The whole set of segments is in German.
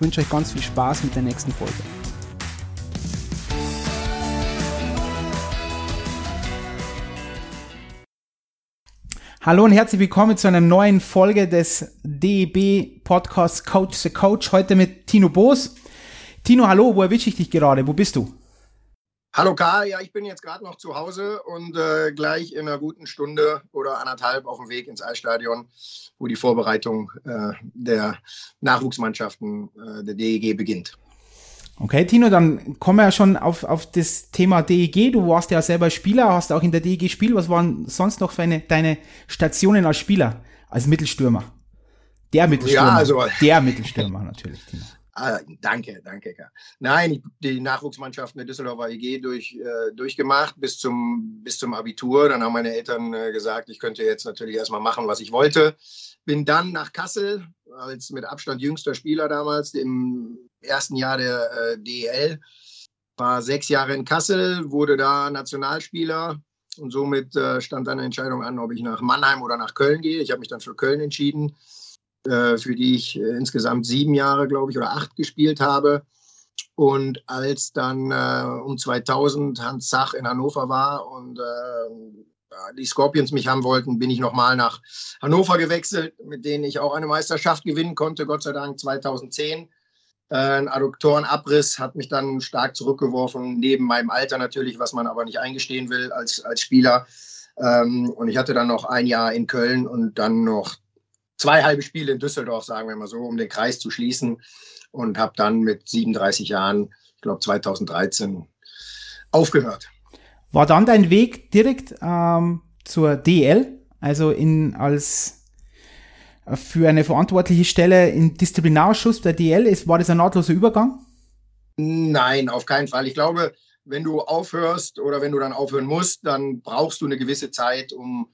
ich wünsche euch ganz viel Spaß mit der nächsten Folge. Hallo und herzlich willkommen zu einer neuen Folge des DEB Podcasts Coach the Coach. Heute mit Tino Boos. Tino, hallo, wo erwische ich dich gerade? Wo bist du? Hallo Karl, ja, ich bin jetzt gerade noch zu Hause und äh, gleich in einer guten Stunde oder anderthalb auf dem Weg ins Eisstadion, wo die Vorbereitung äh, der Nachwuchsmannschaften äh, der DEG beginnt. Okay, Tino, dann kommen wir ja schon auf, auf das Thema DEG. Du warst ja selber Spieler, hast auch in der DEG gespielt. Was waren sonst noch für eine, deine Stationen als Spieler, als Mittelstürmer? Der Mittelstürmer. Ja, also, der Mittelstürmer natürlich, Tino. Ah, danke, danke. Nein, die Nachwuchsmannschaften der Düsseldorfer EG durch, äh, durchgemacht bis zum, bis zum Abitur. Dann haben meine Eltern äh, gesagt, ich könnte jetzt natürlich erstmal machen, was ich wollte. Bin dann nach Kassel, als mit Abstand jüngster Spieler damals, im ersten Jahr der äh, DEL. War sechs Jahre in Kassel, wurde da Nationalspieler und somit äh, stand dann eine Entscheidung an, ob ich nach Mannheim oder nach Köln gehe. Ich habe mich dann für Köln entschieden für die ich äh, insgesamt sieben Jahre, glaube ich, oder acht gespielt habe. Und als dann äh, um 2000 Hans Zach in Hannover war und äh, die Scorpions mich haben wollten, bin ich nochmal nach Hannover gewechselt, mit denen ich auch eine Meisterschaft gewinnen konnte, Gott sei Dank 2010. Äh, ein Adduktorenabriss hat mich dann stark zurückgeworfen, neben meinem Alter natürlich, was man aber nicht eingestehen will als, als Spieler. Ähm, und ich hatte dann noch ein Jahr in Köln und dann noch zwei halbe Spiele in Düsseldorf, sagen wir mal so, um den Kreis zu schließen. Und habe dann mit 37 Jahren, ich glaube 2013, aufgehört. War dann dein Weg direkt ähm, zur DL, also in, als äh, für eine verantwortliche Stelle im Disziplinarausschuss der DL? Ist, war das ein nahtloser Übergang? Nein, auf keinen Fall. Ich glaube, wenn du aufhörst oder wenn du dann aufhören musst, dann brauchst du eine gewisse Zeit, um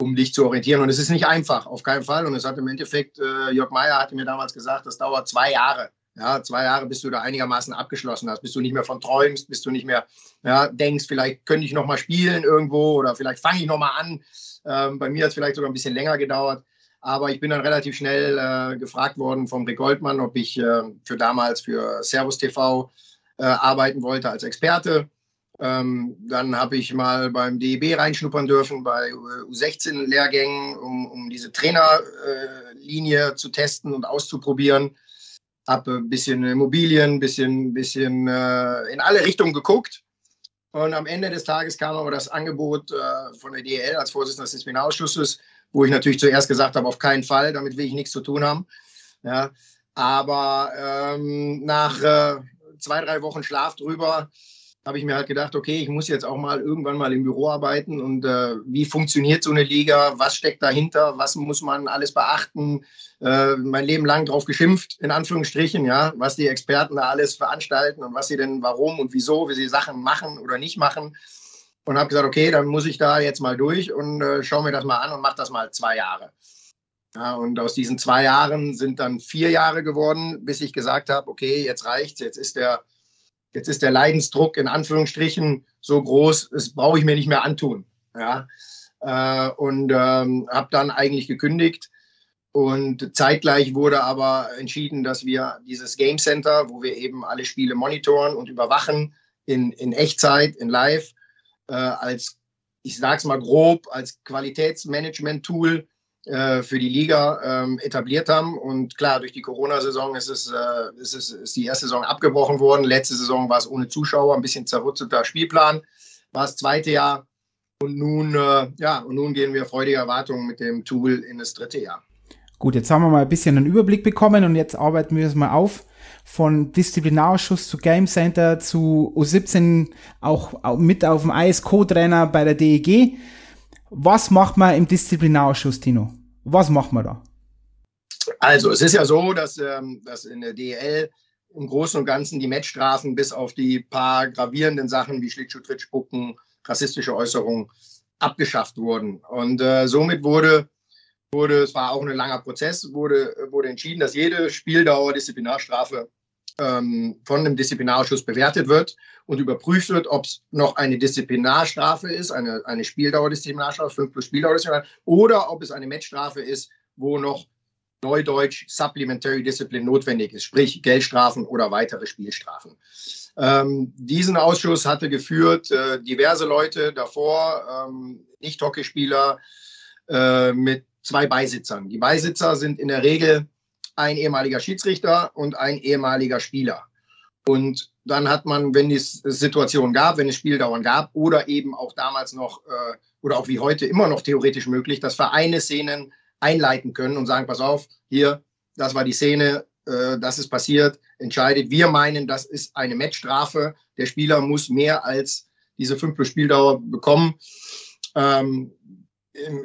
um dich zu orientieren. Und es ist nicht einfach, auf keinen Fall. Und es hat im Endeffekt, äh, Jörg Meyer hatte mir damals gesagt, das dauert zwei Jahre. Ja, zwei Jahre, bis du da einigermaßen abgeschlossen hast, bis du nicht mehr von träumst, bis du nicht mehr ja, denkst, vielleicht könnte ich noch mal spielen irgendwo oder vielleicht fange ich noch mal an. Ähm, bei mir hat es vielleicht sogar ein bisschen länger gedauert. Aber ich bin dann relativ schnell äh, gefragt worden vom Rick Goldmann, ob ich äh, für damals für Servus TV äh, arbeiten wollte als Experte. Ähm, dann habe ich mal beim DEB reinschnuppern dürfen bei U16-Lehrgängen, um, um diese Trainerlinie äh, zu testen und auszuprobieren. Habe ein bisschen Immobilien, ein bisschen, bisschen äh, in alle Richtungen geguckt. Und am Ende des Tages kam aber das Angebot äh, von der DEL als Vorsitzender des Disziplinarausschusses, wo ich natürlich zuerst gesagt habe, auf keinen Fall, damit will ich nichts zu tun haben. Ja, aber ähm, nach äh, zwei, drei Wochen Schlaf drüber habe ich mir halt gedacht, okay, ich muss jetzt auch mal irgendwann mal im Büro arbeiten und äh, wie funktioniert so eine Liga, was steckt dahinter, was muss man alles beachten. Äh, mein Leben lang drauf geschimpft, in Anführungsstrichen, ja, was die Experten da alles veranstalten und was sie denn, warum und wieso, wie sie Sachen machen oder nicht machen. Und habe gesagt, okay, dann muss ich da jetzt mal durch und äh, schaue mir das mal an und mache das mal zwei Jahre. Ja, und aus diesen zwei Jahren sind dann vier Jahre geworden, bis ich gesagt habe, okay, jetzt reicht's, jetzt ist der Jetzt ist der Leidensdruck in Anführungsstrichen so groß, das brauche ich mir nicht mehr antun. Ja? Äh, und ähm, habe dann eigentlich gekündigt. Und zeitgleich wurde aber entschieden, dass wir dieses Game Center, wo wir eben alle Spiele monitoren und überwachen, in, in Echtzeit, in Live, äh, als, ich sage es mal grob, als Qualitätsmanagement-Tool für die Liga ähm, etabliert haben. Und klar, durch die Corona-Saison ist, es, äh, ist, es, ist die erste Saison abgebrochen worden. Letzte Saison war es ohne Zuschauer, ein bisschen zerrütteter Spielplan. War das zweite Jahr. Und nun, äh, ja, und nun gehen wir freudige Erwartungen mit dem Tool in das dritte Jahr. Gut, jetzt haben wir mal ein bisschen einen Überblick bekommen und jetzt arbeiten wir es mal auf. Von Disziplinarausschuss zu Game Center zu U17 auch mit auf dem ISCO-Trainer bei der DEG. Was macht man im Disziplinarausschuss, Tino? Was macht man da? Also, es ist ja so, dass, ähm, dass in der DL im Großen und Ganzen die Matchstrafen bis auf die paar gravierenden Sachen wie Schlittschuh, Trittspucken, rassistische Äußerungen abgeschafft wurden. Und äh, somit wurde, wurde, es war auch ein langer Prozess, wurde, wurde entschieden, dass jede Spieldauer Disziplinarstrafe ähm, von einem Disziplinarausschuss bewertet wird und überprüft wird, ob es noch eine Disziplinarstrafe ist, eine, eine Spieldauerdisziplinarstrafe, 5 plus Spieldauerdisziplinarstrafe, oder ob es eine Matchstrafe ist, wo noch Neudeutsch Supplementary Discipline notwendig ist, sprich Geldstrafen oder weitere Spielstrafen. Ähm, diesen Ausschuss hatte geführt äh, diverse Leute davor, ähm, Nicht-Hockeyspieler äh, mit zwei Beisitzern. Die Beisitzer sind in der Regel ein ehemaliger Schiedsrichter und ein ehemaliger Spieler. Und dann hat man, wenn es Situationen gab, wenn es Spieldauern gab oder eben auch damals noch äh, oder auch wie heute immer noch theoretisch möglich, dass Vereine Szenen einleiten können und sagen, pass auf, hier, das war die Szene, äh, das ist passiert, entscheidet. Wir meinen, das ist eine Matchstrafe. Der Spieler muss mehr als diese fünf plus Spieldauer bekommen. Ähm,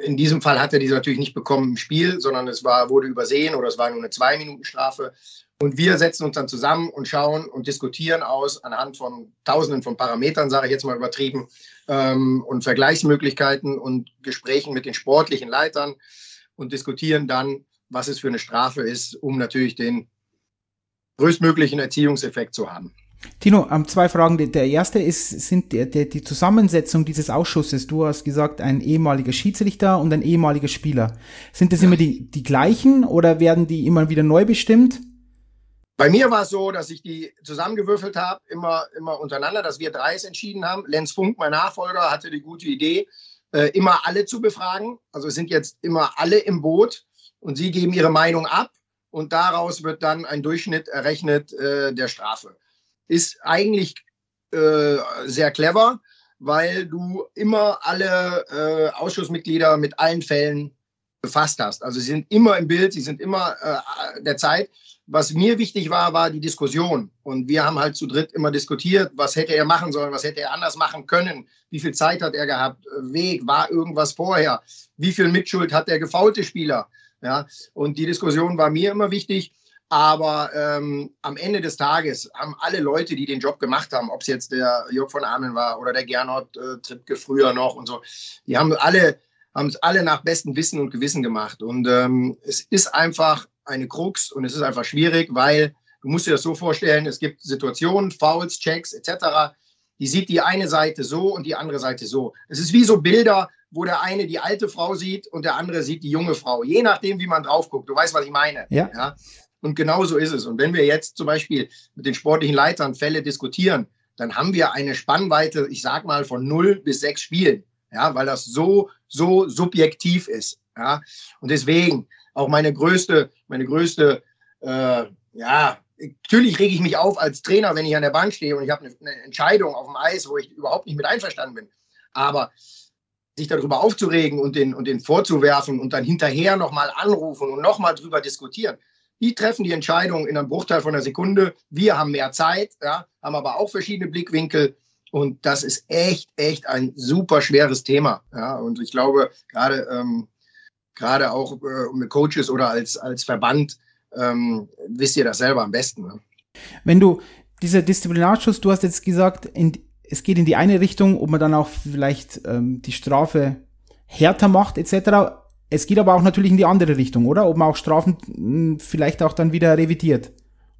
in, diesem Fall hat er diese natürlich nicht bekommen im Spiel, sondern es war, wurde übersehen oder es war nur eine Zwei-Minuten-Strafe. Und wir setzen uns dann zusammen und schauen und diskutieren aus anhand von Tausenden von Parametern, sage ich jetzt mal übertrieben, ähm, und Vergleichsmöglichkeiten und Gesprächen mit den sportlichen Leitern und diskutieren dann, was es für eine Strafe ist, um natürlich den größtmöglichen Erziehungseffekt zu haben. Tino, ähm, zwei Fragen. Der erste ist, sind der, der, die Zusammensetzung dieses Ausschusses. Du hast gesagt, ein ehemaliger Schiedsrichter und ein ehemaliger Spieler. Sind das ja. immer die, die gleichen oder werden die immer wieder neu bestimmt? Bei mir war es so, dass ich die zusammengewürfelt habe, immer, immer untereinander, dass wir drei es entschieden haben. Lenz Funk, mein Nachfolger, hatte die gute Idee, äh, immer alle zu befragen. Also es sind jetzt immer alle im Boot und sie geben ihre Meinung ab und daraus wird dann ein Durchschnitt errechnet äh, der Strafe ist eigentlich äh, sehr clever, weil du immer alle äh, Ausschussmitglieder mit allen Fällen befasst hast. Also sie sind immer im Bild, sie sind immer äh, der Zeit. Was mir wichtig war, war die Diskussion. Und wir haben halt zu dritt immer diskutiert, was hätte er machen sollen, was hätte er anders machen können, wie viel Zeit hat er gehabt, Weg, war irgendwas vorher, wie viel Mitschuld hat der gefaulte Spieler. Ja, und die Diskussion war mir immer wichtig. Aber ähm, am Ende des Tages haben alle Leute, die den Job gemacht haben, ob es jetzt der Jörg von Amen war oder der Gernot äh, Trippke früher noch und so, die haben alle haben es alle nach bestem Wissen und Gewissen gemacht. Und ähm, es ist einfach eine Krux und es ist einfach schwierig, weil du musst dir das so vorstellen, es gibt Situationen, Fouls, Checks etc., die sieht die eine Seite so und die andere Seite so. Es ist wie so Bilder, wo der eine die alte Frau sieht und der andere sieht die junge Frau. Je nachdem, wie man drauf guckt. Du weißt, was ich meine. Ja. ja? Und genau so ist es. Und wenn wir jetzt zum Beispiel mit den sportlichen Leitern Fälle diskutieren, dann haben wir eine Spannweite, ich sag mal, von null bis sechs Spielen. Ja, weil das so, so subjektiv ist. Ja, und deswegen auch meine größte, meine größte, äh, ja, natürlich rege ich mich auf als Trainer, wenn ich an der Bank stehe und ich habe eine, eine Entscheidung auf dem Eis, wo ich überhaupt nicht mit einverstanden bin. Aber sich darüber aufzuregen und den, und den vorzuwerfen und dann hinterher nochmal anrufen und nochmal drüber diskutieren, die treffen die Entscheidung in einem Bruchteil von einer Sekunde. Wir haben mehr Zeit, ja, haben aber auch verschiedene Blickwinkel. Und das ist echt, echt ein super schweres Thema. Ja, und ich glaube, gerade, ähm, gerade auch äh, mit Coaches oder als, als Verband ähm, wisst ihr das selber am besten. Ne? Wenn du dieser Disziplinarschutz, du hast jetzt gesagt, in, es geht in die eine Richtung, ob man dann auch vielleicht ähm, die Strafe härter macht, etc. Es geht aber auch natürlich in die andere Richtung, oder? Ob man auch Strafen hm, vielleicht auch dann wieder revidiert.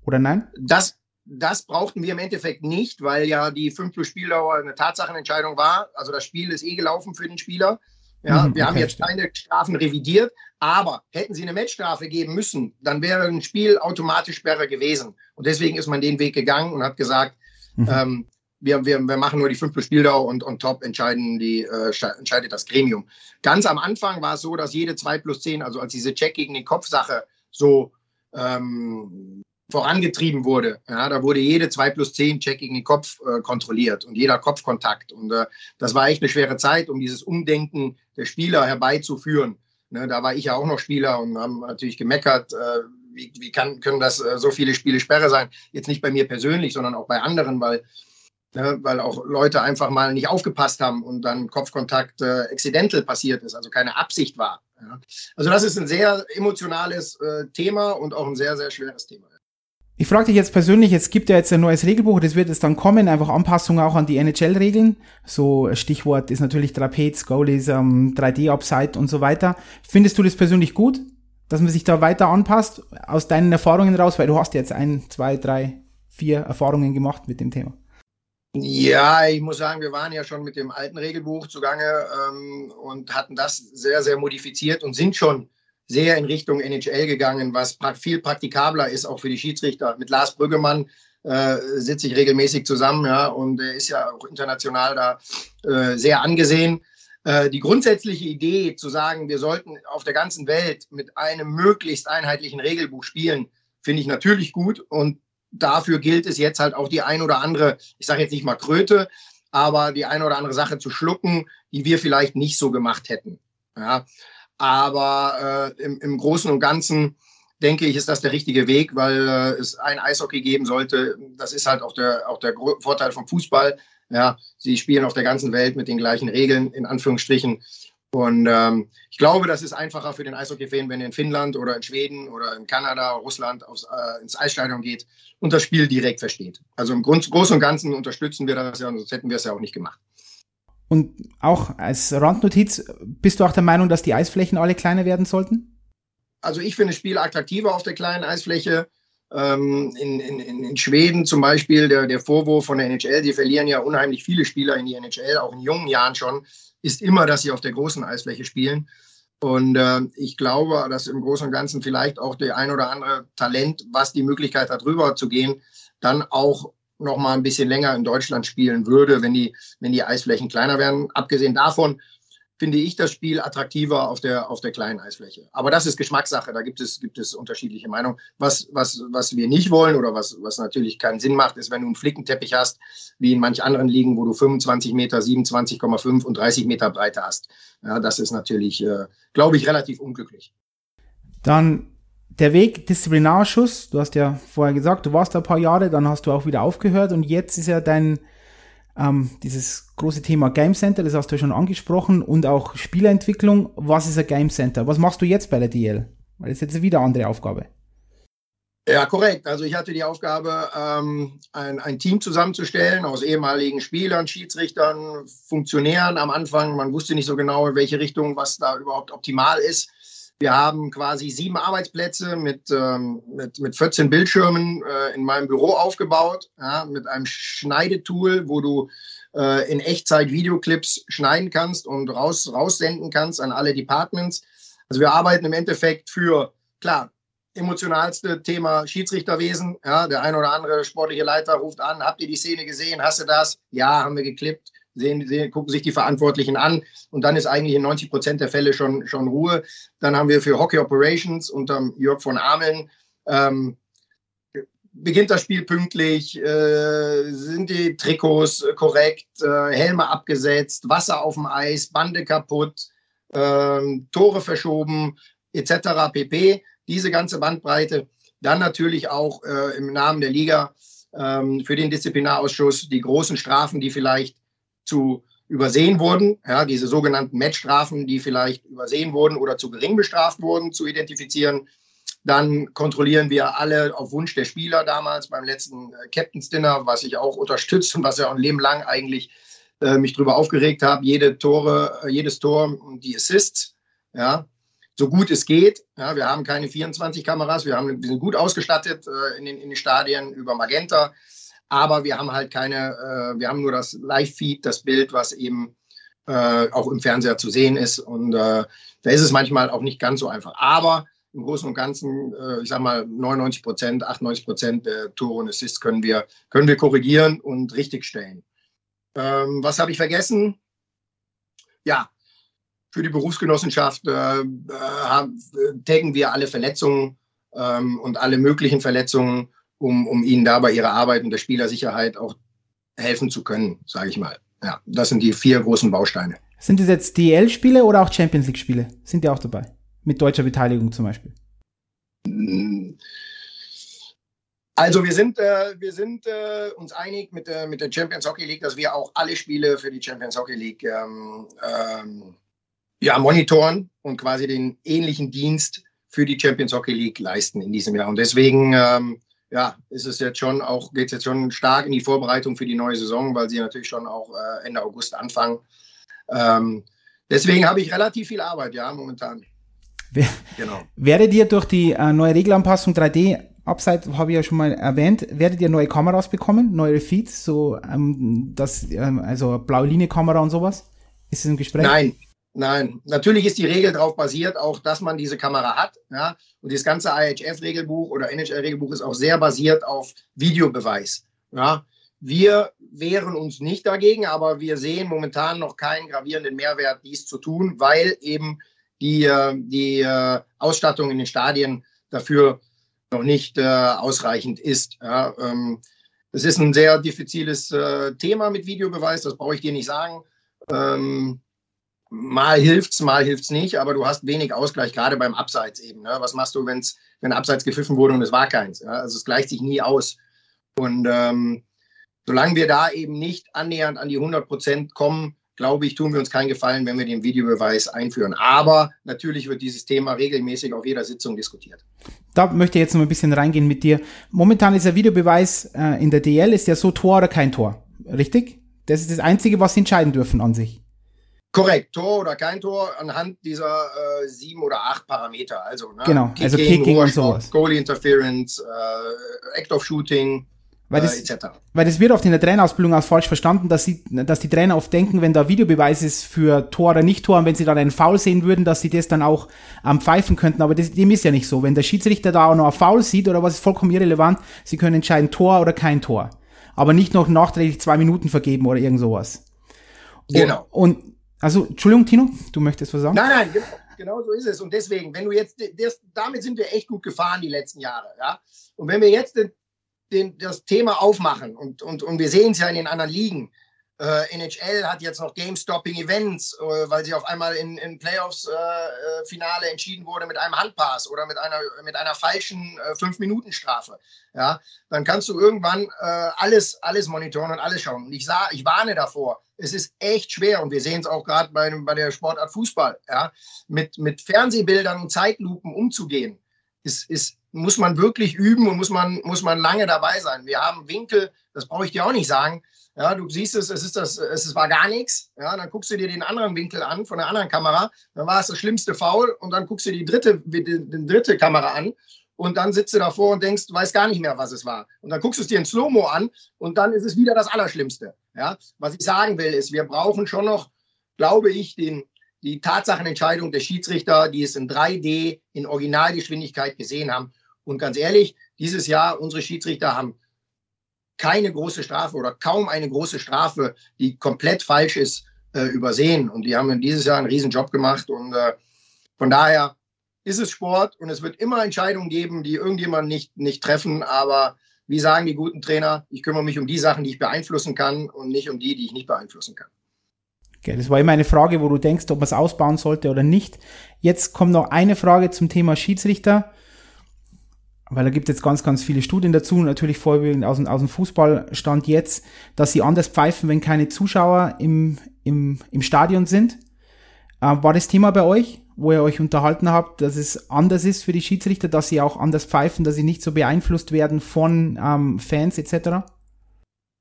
Oder nein? Das, das brauchten wir im Endeffekt nicht, weil ja die 5 plus Spieldauer eine Tatsachenentscheidung war. Also das Spiel ist eh gelaufen für den Spieler. Ja, mhm, wir okay, haben jetzt keine Strafen revidiert, aber hätten sie eine Matchstrafe geben müssen, dann wäre ein Spiel automatisch Sperre gewesen. Und deswegen ist man den Weg gegangen und hat gesagt, mhm. ähm, wir, wir, wir machen nur die 5 plus Spieldauer und on top entscheiden die, äh, entscheidet das Gremium. Ganz am Anfang war es so, dass jede 2 plus 10, also als diese Check gegen die Kopfsache so ähm, vorangetrieben wurde, ja, da wurde jede 2 plus 10 Check gegen den Kopf äh, kontrolliert und jeder Kopfkontakt. Und äh, das war echt eine schwere Zeit, um dieses Umdenken der Spieler herbeizuführen. Ne, da war ich ja auch noch Spieler und haben natürlich gemeckert, äh, wie, wie kann, können das äh, so viele Spiele Sperre sein? Jetzt nicht bei mir persönlich, sondern auch bei anderen, weil ne, weil auch Leute einfach mal nicht aufgepasst haben und dann Kopfkontakt äh, accidental passiert ist, also keine Absicht war. Ja. Also das ist ein sehr emotionales äh, Thema und auch ein sehr, sehr schweres Thema. Ich frage dich jetzt persönlich, es gibt ja jetzt ein neues Regelbuch, das wird jetzt dann kommen, einfach Anpassungen auch an die NHL-Regeln. So Stichwort ist natürlich Trapez, Goalies, ähm, 3D-Upside und so weiter. Findest du das persönlich gut, dass man sich da weiter anpasst, aus deinen Erfahrungen raus, weil du hast jetzt ein, zwei, drei, vier Erfahrungen gemacht mit dem Thema? Ja, ich muss sagen, wir waren ja schon mit dem alten Regelbuch zugange ähm, und hatten das sehr, sehr modifiziert und sind schon sehr in Richtung NHL gegangen, was viel praktikabler ist, auch für die Schiedsrichter. Mit Lars Brüggemann äh, sitze ich regelmäßig zusammen, ja, und er ist ja auch international da äh, sehr angesehen. Äh, die grundsätzliche Idee zu sagen, wir sollten auf der ganzen Welt mit einem möglichst einheitlichen Regelbuch spielen, finde ich natürlich gut und dafür gilt es jetzt halt auch die ein oder andere, ich sage jetzt nicht mal Kröte, aber die ein oder andere Sache zu schlucken, die wir vielleicht nicht so gemacht hätten. Ja, aber äh, im, im Großen und Ganzen denke ich, ist das der richtige Weg, weil äh, es ein Eishockey geben sollte. Das ist halt auch der, auch der Vorteil vom Fußball. Ja, sie spielen auf der ganzen Welt mit den gleichen Regeln, in Anführungsstrichen. Und ähm, ich glaube, das ist einfacher für den Eishockey-Fan, wenn er in Finnland oder in Schweden oder in Kanada, Russland aufs, äh, ins Eisstadion geht und das Spiel direkt versteht. Also im Grund, Großen und Ganzen unterstützen wir das ja, sonst hätten wir es ja auch nicht gemacht. Und auch als Randnotiz, bist du auch der Meinung, dass die Eisflächen alle kleiner werden sollten? Also ich finde das Spiel attraktiver auf der kleinen Eisfläche. Ähm, in, in, in Schweden zum Beispiel, der, der Vorwurf von der NHL, sie verlieren ja unheimlich viele Spieler in die NHL, auch in jungen Jahren schon, ist immer, dass sie auf der großen Eisfläche spielen. Und äh, ich glaube, dass im Großen und Ganzen vielleicht auch der ein oder andere Talent, was die Möglichkeit hat, rüber zu gehen, dann auch noch mal ein bisschen länger in Deutschland spielen würde, wenn die, wenn die Eisflächen kleiner wären. Abgesehen davon finde ich das Spiel attraktiver auf der, auf der kleinen Eisfläche. Aber das ist Geschmackssache, da gibt es, gibt es unterschiedliche Meinungen. Was, was, was wir nicht wollen oder was, was natürlich keinen Sinn macht, ist, wenn du einen Flickenteppich hast, wie in manch anderen Ligen, wo du 25 Meter, 27,5 und 30 Meter Breite hast. Ja, das ist natürlich, äh, glaube ich, relativ unglücklich. Dann der Weg Disziplinarausschuss, du hast ja vorher gesagt, du warst da ein paar Jahre, dann hast du auch wieder aufgehört und jetzt ist ja dein ähm, dieses große Thema Game Center, das hast du ja schon angesprochen, und auch Spielentwicklung. Was ist ein Game Center? Was machst du jetzt bei der DL? Weil das ist jetzt wieder eine andere Aufgabe. Ja, korrekt. Also ich hatte die Aufgabe, ähm, ein, ein Team zusammenzustellen aus ehemaligen Spielern, Schiedsrichtern, Funktionären am Anfang. Man wusste nicht so genau, in welche Richtung, was da überhaupt optimal ist. Wir haben quasi sieben Arbeitsplätze mit, ähm, mit, mit 14 Bildschirmen äh, in meinem Büro aufgebaut, ja, mit einem Schneidetool, wo du äh, in Echtzeit Videoclips schneiden kannst und raus, raussenden kannst an alle Departments. Also wir arbeiten im Endeffekt für, klar, emotionalste Thema Schiedsrichterwesen. Ja, der ein oder andere sportliche Leiter ruft an, habt ihr die Szene gesehen? Hast du das? Ja, haben wir geklippt sehen, sehen, gucken sich die Verantwortlichen an und dann ist eigentlich in 90 Prozent der Fälle schon, schon Ruhe. Dann haben wir für Hockey Operations unter Jörg von Ameln ähm, beginnt das Spiel pünktlich, äh, sind die Trikots korrekt, äh, Helme abgesetzt, Wasser auf dem Eis, Bande kaputt, äh, Tore verschoben, etc. pp. Diese ganze Bandbreite. Dann natürlich auch äh, im Namen der Liga ähm, für den Disziplinarausschuss die großen Strafen, die vielleicht zu übersehen wurden, ja, diese sogenannten Matchstrafen, die vielleicht übersehen wurden oder zu gering bestraft wurden, zu identifizieren. Dann kontrollieren wir alle auf Wunsch der Spieler damals beim letzten äh, Captain's Dinner, was ich auch unterstütze und was ja ein Leben lang eigentlich äh, mich darüber aufgeregt habe. Jede Tore, äh, jedes Tor und die Assists, ja, so gut es geht. Ja, wir haben keine 24 Kameras, wir, haben, wir sind gut ausgestattet äh, in, den, in den Stadien über Magenta aber wir haben halt keine, äh, wir haben nur das Live-Feed, das Bild, was eben äh, auch im Fernseher zu sehen ist. Und äh, da ist es manchmal auch nicht ganz so einfach. Aber im Großen und Ganzen, äh, ich sage mal, 99 Prozent, 98 Prozent der Tore und Assists können wir, können wir korrigieren und richtigstellen. Ähm, was habe ich vergessen? Ja, für die Berufsgenossenschaft äh, äh, taggen wir alle Verletzungen ähm, und alle möglichen Verletzungen um, um ihnen da bei ihrer Arbeit und der Spielersicherheit auch helfen zu können, sage ich mal. Ja, das sind die vier großen Bausteine. Sind das jetzt DL-Spiele oder auch Champions League-Spiele? Sind die auch dabei? Mit deutscher Beteiligung zum Beispiel? Also wir sind, äh, wir sind äh, uns einig mit, äh, mit der Champions Hockey League, dass wir auch alle Spiele für die Champions Hockey League ähm, ähm, ja, monitoren und quasi den ähnlichen Dienst für die Champions Hockey League leisten in diesem Jahr. Und deswegen ähm, ja, ist es jetzt schon auch, geht es jetzt schon stark in die Vorbereitung für die neue Saison, weil sie natürlich schon auch äh, Ende August anfangen. Ähm, deswegen habe ich relativ viel Arbeit, ja, momentan. Genau. Werdet ihr durch die äh, neue Regelanpassung 3D Upside habe ich ja schon mal erwähnt, werdet ihr neue Kameras bekommen, neue Feeds, so ähm, das, ähm, also blaue Linie Kamera und sowas? Ist es im Gespräch? Nein, nein. Natürlich ist die Regel darauf basiert, auch dass man diese Kamera hat. Ja? Und das ganze IHF-Regelbuch oder NHL-Regelbuch ist auch sehr basiert auf Videobeweis. Ja? Wir wehren uns nicht dagegen, aber wir sehen momentan noch keinen gravierenden Mehrwert, dies zu tun, weil eben die, äh, die äh, Ausstattung in den Stadien dafür noch nicht äh, ausreichend ist. Ja, ähm, es ist ein sehr diffiziles Thema mit Videobeweis, das brauche ich dir nicht sagen. Mal hilft's, mal hilft's nicht, aber du hast wenig Ausgleich, gerade beim Abseits eben. Ne? Was machst du, wenn's, wenn Abseits gepfiffen wurde und es war keins? Ja? Also es gleicht sich nie aus. Und ähm, solange wir da eben nicht annähernd an die 100 Prozent kommen, glaube ich, tun wir uns keinen Gefallen, wenn wir den Videobeweis einführen. Aber natürlich wird dieses Thema regelmäßig auf jeder Sitzung diskutiert. Da möchte ich jetzt noch ein bisschen reingehen mit dir. Momentan ist der Videobeweis äh, in der DL ist ja so Tor oder kein Tor. Richtig? Das ist das Einzige, was sie entscheiden dürfen an sich. Korrekt, Tor oder kein Tor anhand dieser äh, sieben oder acht Parameter. Also, ne? Genau, Kicking, also Kicking und sowas. Goalie Interference, äh, Act of Shooting, weil das, äh, weil das wird oft in der Trainerausbildung auch falsch verstanden, dass, sie, dass die Trainer oft denken, wenn da Videobeweis ist für Tor oder Nicht-Tor und wenn sie dann einen Foul sehen würden, dass sie das dann auch ähm, pfeifen könnten. Aber das, dem ist ja nicht so. Wenn der Schiedsrichter da auch noch ein Foul sieht oder was ist vollkommen irrelevant, sie können entscheiden Tor oder kein Tor. Aber nicht noch nachträglich zwei Minuten vergeben oder irgend sowas. Genau. Und also, Entschuldigung, Tino, du möchtest was sagen? Nein, nein, genau, genau so ist es. Und deswegen, wenn du jetzt, das, damit sind wir echt gut gefahren die letzten Jahre, ja. Und wenn wir jetzt den den, das Thema aufmachen und, und, und wir sehen es ja in den anderen Ligen. Äh, NHL hat jetzt noch Game-Stopping-Events, äh, weil sie auf einmal in, in Playoffs-Finale äh, entschieden wurde mit einem Handpass oder mit einer, mit einer falschen äh, Fünf-Minuten-Strafe. Ja, dann kannst du irgendwann äh, alles, alles monitoren und alles schauen. Und ich, sah, ich warne davor, es ist echt schwer und wir sehen es auch gerade bei, bei der Sportart Fußball, ja, mit, mit Fernsehbildern und Zeitlupen umzugehen ist, ist, muss man wirklich üben und muss man, muss man lange dabei sein. Wir haben Winkel, das brauche ich dir auch nicht sagen. Ja, du siehst es, es ist das, es war gar nichts. Ja, dann guckst du dir den anderen Winkel an von der anderen Kamera, dann war es das schlimmste Foul und dann guckst du die dritte, die, die dritte Kamera an und dann sitzt du davor und denkst, du weißt gar nicht mehr, was es war. Und dann guckst du es dir in Slow-Mo an und dann ist es wieder das Allerschlimmste. Ja, was ich sagen will, ist, wir brauchen schon noch, glaube ich, den, die Tatsachenentscheidung der Schiedsrichter, die es in 3D in Originalgeschwindigkeit gesehen haben. Und ganz ehrlich, dieses Jahr, unsere Schiedsrichter haben keine große Strafe oder kaum eine große Strafe, die komplett falsch ist, äh, übersehen. Und die haben dieses Jahr einen riesen Job gemacht. Und äh, von daher ist es Sport und es wird immer Entscheidungen geben, die irgendjemand nicht, nicht treffen. Aber wie sagen die guten Trainer, ich kümmere mich um die Sachen, die ich beeinflussen kann und nicht um die, die ich nicht beeinflussen kann. Okay, das war immer eine Frage, wo du denkst, ob man es ausbauen sollte oder nicht. Jetzt kommt noch eine Frage zum Thema Schiedsrichter, weil da gibt es jetzt ganz, ganz viele Studien dazu, natürlich vorwiegend aus, aus dem Fußballstand jetzt, dass sie anders pfeifen, wenn keine Zuschauer im, im, im Stadion sind. Äh, war das Thema bei euch, wo ihr euch unterhalten habt, dass es anders ist für die Schiedsrichter, dass sie auch anders pfeifen, dass sie nicht so beeinflusst werden von ähm, Fans etc.?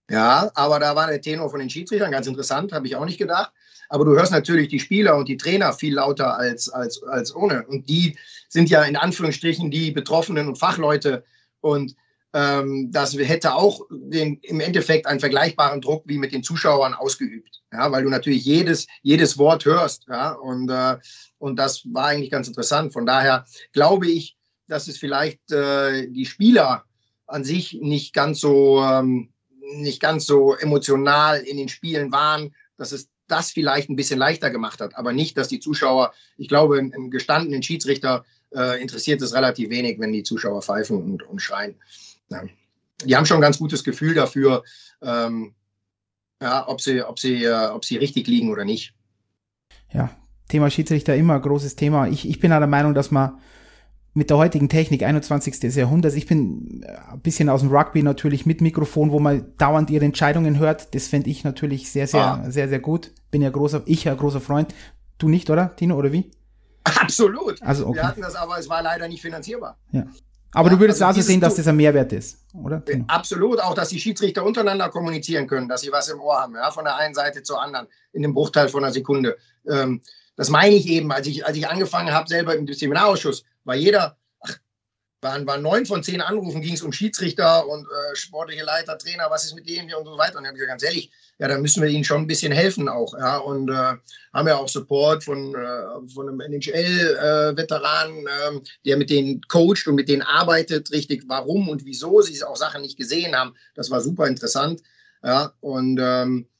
Ja, aber da war der Tenor von den Schiedsrichtern ganz interessant, habe ich auch nicht gedacht. Aber du hörst natürlich die Spieler und die Trainer viel lauter als, als, als ohne. Und die sind ja in Anführungsstrichen die Betroffenen und Fachleute. Und ähm, das hätte auch den, im Endeffekt einen vergleichbaren Druck wie mit den Zuschauern ausgeübt. Ja, weil du natürlich jedes, jedes Wort hörst. Ja, und, äh, und das war eigentlich ganz interessant. Von daher glaube ich, dass es vielleicht äh, die Spieler an sich nicht ganz so ähm, nicht ganz so emotional in den Spielen waren, dass es das vielleicht ein bisschen leichter gemacht hat. Aber nicht, dass die Zuschauer, ich glaube, einen gestandenen Schiedsrichter äh, interessiert es relativ wenig, wenn die Zuschauer pfeifen und, und schreien. Ja. Die haben schon ein ganz gutes Gefühl dafür, ähm, ja, ob, sie, ob, sie, äh, ob sie richtig liegen oder nicht. Ja, Thema Schiedsrichter immer großes Thema. Ich, ich bin auch der Meinung, dass man mit der heutigen Technik, 21. Jahrhunderts, ich bin ein bisschen aus dem Rugby natürlich mit Mikrofon, wo man dauernd ihre Entscheidungen hört. Das fände ich natürlich sehr, sehr, ah. sehr, sehr gut. Bin ja großer, ich ja großer Freund. Du nicht, oder, Tino, oder wie? Absolut. Also, okay. Wir hatten das aber, es war leider nicht finanzierbar. Ja. Aber ja, du würdest also, also sehen, dass das ein Mehrwert ist, oder? Tino? Absolut, auch dass die Schiedsrichter untereinander kommunizieren können, dass sie was im Ohr haben, ja, von der einen Seite zur anderen, in dem Bruchteil von einer Sekunde. Ähm, das meine ich eben, als ich, als ich angefangen habe, selber im Disziplinarausschuss, war jeder, ach, waren, waren neun von zehn Anrufen, ging es um Schiedsrichter und äh, sportliche Leiter, Trainer, was ist mit dem hier und so weiter. Und dann habe ich gesagt, ganz ehrlich, ja, da müssen wir ihnen schon ein bisschen helfen auch. Ja, und äh, haben ja auch Support von, äh, von einem NHL-Veteran, äh, äh, der mit denen coacht und mit denen arbeitet, richtig, warum und wieso sie auch Sachen nicht gesehen haben. Das war super interessant. Ja, und ähm, äh,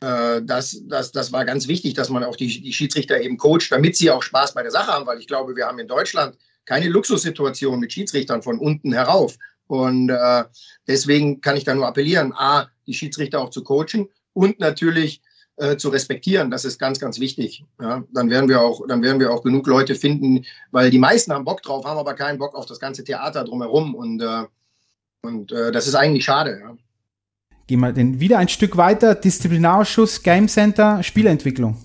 das, das, das war ganz wichtig, dass man auch die, die Schiedsrichter eben coacht, damit sie auch Spaß bei der Sache haben, weil ich glaube, wir haben in Deutschland keine Luxussituation mit Schiedsrichtern von unten herauf. Und äh, deswegen kann ich da nur appellieren, a, die Schiedsrichter auch zu coachen und natürlich äh, zu respektieren. Das ist ganz, ganz wichtig. Ja, dann werden wir auch, dann werden wir auch genug Leute finden, weil die meisten haben Bock drauf, haben aber keinen Bock auf das ganze Theater drumherum. Und, äh, und äh, das ist eigentlich schade. Ja. Gehen wir denn wieder ein Stück weiter. Disziplinarausschuss, Game Center, Spielentwicklung.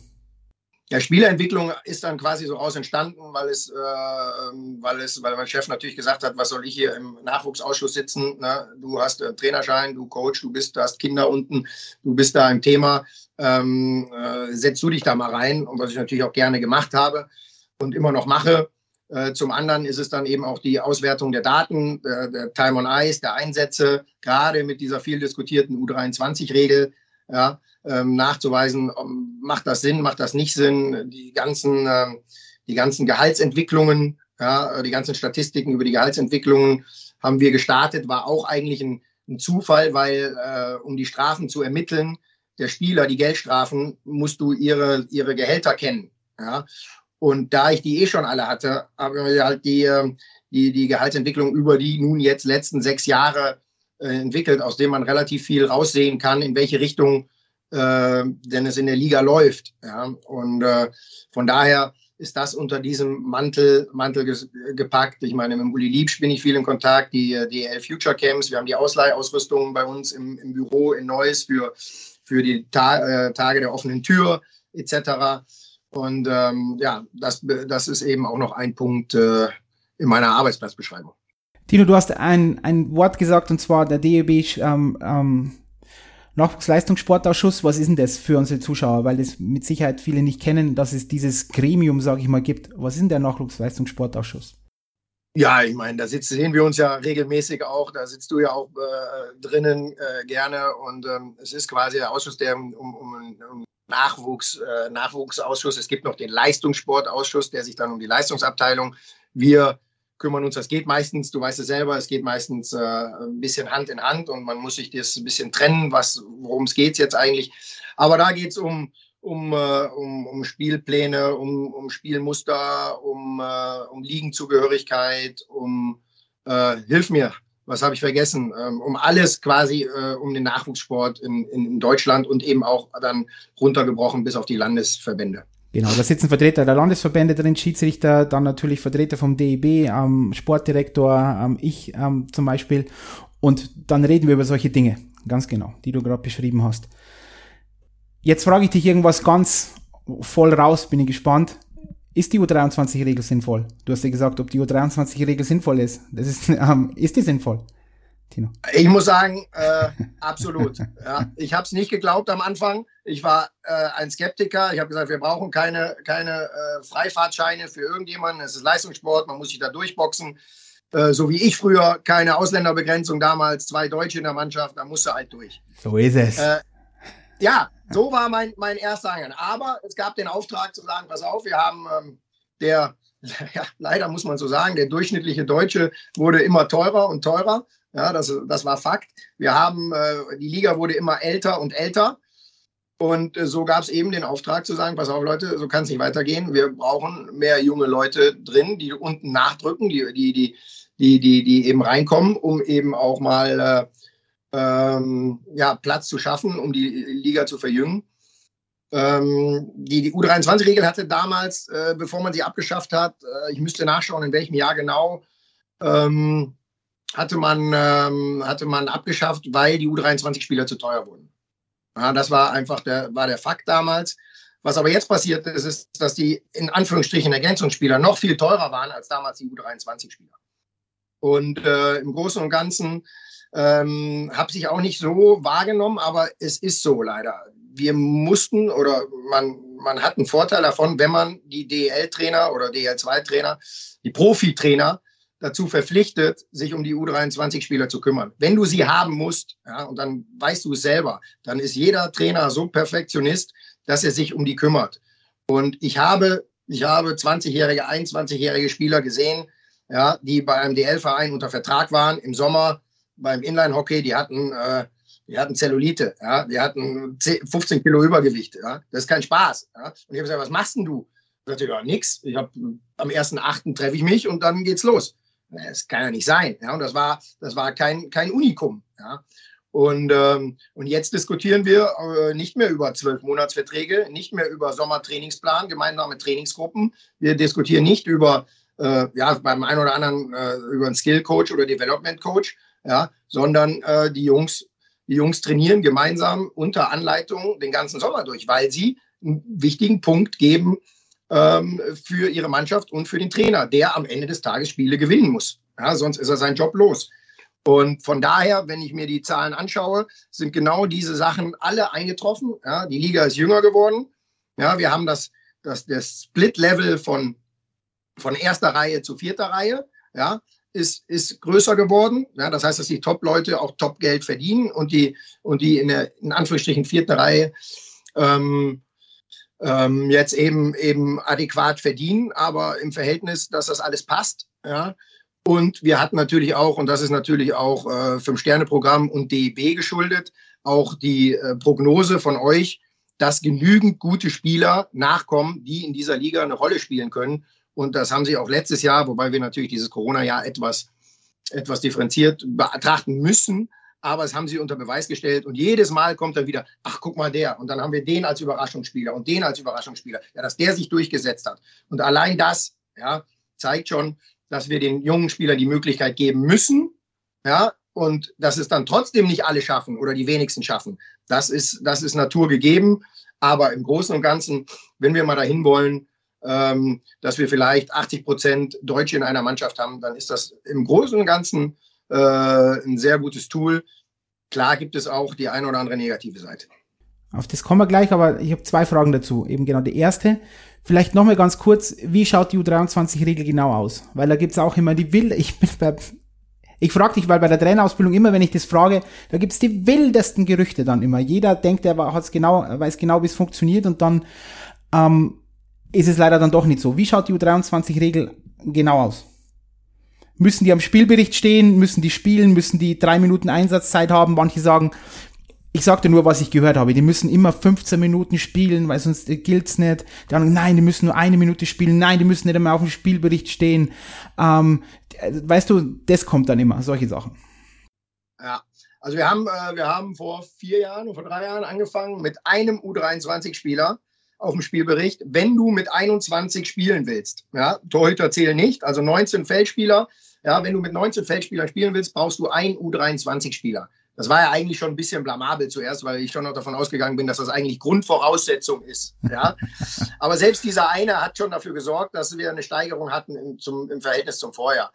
Ja, Spielentwicklung ist dann quasi so aus entstanden, weil es, äh, weil es, weil mein Chef natürlich gesagt hat, was soll ich hier im Nachwuchsausschuss sitzen? Ne? Du hast äh, Trainerschein, du Coach, du bist, du hast Kinder unten, du bist da im Thema. Ähm, äh, setzt du dich da mal rein und was ich natürlich auch gerne gemacht habe und immer noch mache. Äh, zum anderen ist es dann eben auch die Auswertung der Daten, der, Time on Ice, der Einsätze, gerade mit dieser viel diskutierten U23-Regel ja, ähm, nachzuweisen, macht das Sinn, macht das nicht Sinn, die ganzen, ähm, die ganzen Gehaltsentwicklungen, ja, die ganzen Statistiken über die Gehaltsentwicklungen haben wir gestartet, war auch eigentlich ein, ein Zufall, weil äh, um die Strafen zu ermitteln, der Spieler, die Geldstrafen, musst du ihre, ihre Gehälter kennen. Ja? Und da ich die eh schon alle hatte, haben wir halt die, ähm, die, die Gehaltsentwicklung über die nun jetzt letzten sechs Jahre äh, entwickelt, aus dem man relativ viel raussehen kann, in welche Richtung äh, denn es in der Liga läuft. Ja? Und äh, von daher ist das unter diesem Mantel, Mantel gepackt. Ich meine, mit Uli Liebsch bin ich viel in Kontakt, die DL Future Camps, wir haben die Ausleihausrüstung bei uns im, im Büro in Neuss für, für die Ta äh, Tage der offenen Tür etc. Und ähm, ja, das, das ist eben auch noch ein Punkt äh, in meiner Arbeitsplatzbeschreibung. Tino, du hast ein, ein Wort gesagt, und zwar der DEB ähm, ähm, Nachwuchsleistungssportausschuss. Was ist denn das für unsere Zuschauer? Weil das mit Sicherheit viele nicht kennen, dass es dieses Gremium, sage ich mal, gibt. Was ist denn der Nachwuchsleistungssportausschuss? Ja, ich meine, da sitzen, sehen wir uns ja regelmäßig auch. Da sitzt du ja auch äh, drinnen äh, gerne. Und ähm, es ist quasi der Ausschuss, der um, um, um Nachwuchs, äh, Nachwuchsausschuss. Es gibt noch den Leistungssportausschuss, der sich dann um die Leistungsabteilung. Wir kümmern uns, das geht meistens, du weißt es selber, es geht meistens äh, ein bisschen Hand in Hand und man muss sich das ein bisschen trennen, was, worum es geht jetzt eigentlich. Aber da geht es um, um, äh, um, um Spielpläne, um, um Spielmuster, um, äh, um Ligenzugehörigkeit, um, äh, hilf mir, was habe ich vergessen, ähm, um alles quasi, äh, um den Nachwuchssport in, in Deutschland und eben auch dann runtergebrochen bis auf die Landesverbände. Genau, da sitzen Vertreter der Landesverbände drin, Schiedsrichter, dann natürlich Vertreter vom DEB, ähm, Sportdirektor, ähm, ich ähm, zum Beispiel. Und dann reden wir über solche Dinge, ganz genau, die du gerade beschrieben hast. Jetzt frage ich dich irgendwas ganz voll raus, bin ich gespannt. Ist die U23-Regel sinnvoll? Du hast ja gesagt, ob die U23-Regel sinnvoll ist. Das ist, ähm, ist die sinnvoll? Tino? Ich muss sagen, äh, absolut. ja, ich habe es nicht geglaubt am Anfang. Ich war äh, ein Skeptiker. Ich habe gesagt, wir brauchen keine, keine äh, Freifahrtscheine für irgendjemanden. Es ist Leistungssport, man muss sich da durchboxen. Äh, so wie ich früher, keine Ausländerbegrenzung damals, zwei Deutsche in der Mannschaft, da musste halt durch. So ist es. Ja, so war mein, mein erster Angeln. Aber es gab den Auftrag zu sagen, pass auf, wir haben ähm, der, ja, leider muss man so sagen, der durchschnittliche Deutsche wurde immer teurer und teurer. Ja, das, das war Fakt. Wir haben, äh, die Liga wurde immer älter und älter. Und äh, so gab es eben den Auftrag zu sagen, pass auf Leute, so kann es nicht weitergehen. Wir brauchen mehr junge Leute drin, die unten nachdrücken, die, die, die, die, die, die eben reinkommen, um eben auch mal äh, ähm, ja, Platz zu schaffen, um die Liga zu verjüngen. Ähm, die, die U23-Regel hatte damals, äh, bevor man sie abgeschafft hat, äh, ich müsste nachschauen, in welchem Jahr genau, ähm, hatte, man, ähm, hatte man abgeschafft, weil die U23-Spieler zu teuer wurden. Ja, das war einfach der, war der Fakt damals. Was aber jetzt passiert ist, ist, dass die in Anführungsstrichen Ergänzungsspieler noch viel teurer waren als damals die U23-Spieler. Und äh, im Großen und Ganzen ähm, habe ich auch nicht so wahrgenommen, aber es ist so leider. Wir mussten oder man, man hat einen Vorteil davon, wenn man die DEL-Trainer oder DEL2-Trainer, die Profitrainer dazu verpflichtet, sich um die U23-Spieler zu kümmern. Wenn du sie haben musst, ja, und dann weißt du es selber, dann ist jeder Trainer so Perfektionist, dass er sich um die kümmert. Und ich habe, ich habe 20-jährige, 21-jährige Spieler gesehen, ja, die bei einem DL-Verein unter Vertrag waren im Sommer beim Inline-Hockey, die hatten, äh, die hatten Zellulite, ja, die hatten 10, 15 Kilo Übergewicht, ja, das ist kein Spaß. Ja. Und ich habe gesagt, was machst denn du? Ich sagte, ja, nix. Ich habe am 1.8. treffe ich mich und dann geht's los. Das kann ja nicht sein. Ja, und das war, das war kein, kein Unikum. Ja. Und, ähm, und jetzt diskutieren wir äh, nicht mehr über zwölf Monatsverträge, nicht mehr über Sommertrainingsplan, gemeinsame Trainingsgruppen. Wir diskutieren nicht über, äh, ja, beim einen oder anderen äh, über einen Skill Coach oder Development Coach, ja, sondern äh, die Jungs, die Jungs trainieren gemeinsam unter Anleitung den ganzen Sommer durch, weil sie einen wichtigen Punkt geben ähm, für ihre Mannschaft und für den Trainer, der am Ende des Tages Spiele gewinnen muss. Ja, sonst ist er seinen Job los. Und von daher, wenn ich mir die Zahlen anschaue, sind genau diese Sachen alle eingetroffen. Ja, die Liga ist jünger geworden. Ja, wir haben das, das, das Split-Level von, von erster Reihe zu vierter Reihe. Ja, ist, ist größer geworden. Ja, das heißt, dass die Top-Leute auch Top-Geld verdienen und die, und die in der, in Anführungsstrichen, vierten Reihe ähm, ähm, jetzt eben, eben adäquat verdienen, aber im Verhältnis, dass das alles passt. Ja, und wir hatten natürlich auch, und das ist natürlich auch äh, Fünf-Sterne-Programm und DEB geschuldet, auch die äh, Prognose von euch, dass genügend gute Spieler nachkommen, die in dieser Liga eine Rolle spielen können. Und das haben sie auch letztes Jahr, wobei wir natürlich dieses Corona-Jahr etwas, etwas differenziert betrachten müssen. Aber es haben sie unter Beweis gestellt. Und jedes Mal kommt dann wieder, ach, guck mal der. Und dann haben wir den als Überraschungsspieler und den als Überraschungsspieler. Ja, dass der sich durchgesetzt hat. Und allein das, ja, zeigt schon, dass wir den jungen Spielern die Möglichkeit geben müssen, ja, und dass es dann trotzdem nicht alle schaffen oder die wenigsten schaffen. Das ist, das ist Natur gegeben. Aber im Großen und Ganzen, wenn wir mal dahin wollen, ähm, dass wir vielleicht 80 Prozent Deutsche in einer Mannschaft haben, dann ist das im Großen und Ganzen äh, ein sehr gutes Tool. Klar gibt es auch die eine oder andere negative Seite. Auf das kommen wir gleich, aber ich habe zwei Fragen dazu. Eben genau die erste. Vielleicht nochmal ganz kurz, wie schaut die U23-Regel genau aus? Weil da gibt's auch immer die wilde, ich bin ich frage dich, weil bei der Trainerausbildung immer, wenn ich das frage, da gibt's die wildesten Gerüchte dann immer. Jeder denkt, er genau, weiß genau, wie es funktioniert und dann ähm, ist es leider dann doch nicht so. Wie schaut die U23-Regel genau aus? Müssen die am Spielbericht stehen? Müssen die spielen? Müssen die drei Minuten Einsatzzeit haben? Manche sagen, ich sagte nur, was ich gehört habe. Die müssen immer 15 Minuten spielen, weil sonst gilt's nicht. Anderen, nein, die müssen nur eine Minute spielen. Nein, die müssen nicht immer auf dem Spielbericht stehen. Ähm, weißt du, das kommt dann immer, solche Sachen. Ja, also wir haben, äh, wir haben vor vier Jahren, vor drei Jahren angefangen mit einem U23-Spieler auf dem Spielbericht, wenn du mit 21 spielen willst. Ja, Torhüter zählen nicht, also 19 Feldspieler. Ja, wenn du mit 19 Feldspielern spielen willst, brauchst du einen U23-Spieler. Das war ja eigentlich schon ein bisschen blamabel zuerst, weil ich schon noch davon ausgegangen bin, dass das eigentlich Grundvoraussetzung ist. Ja? Aber selbst dieser eine hat schon dafür gesorgt, dass wir eine Steigerung hatten im, zum, im Verhältnis zum Vorjahr.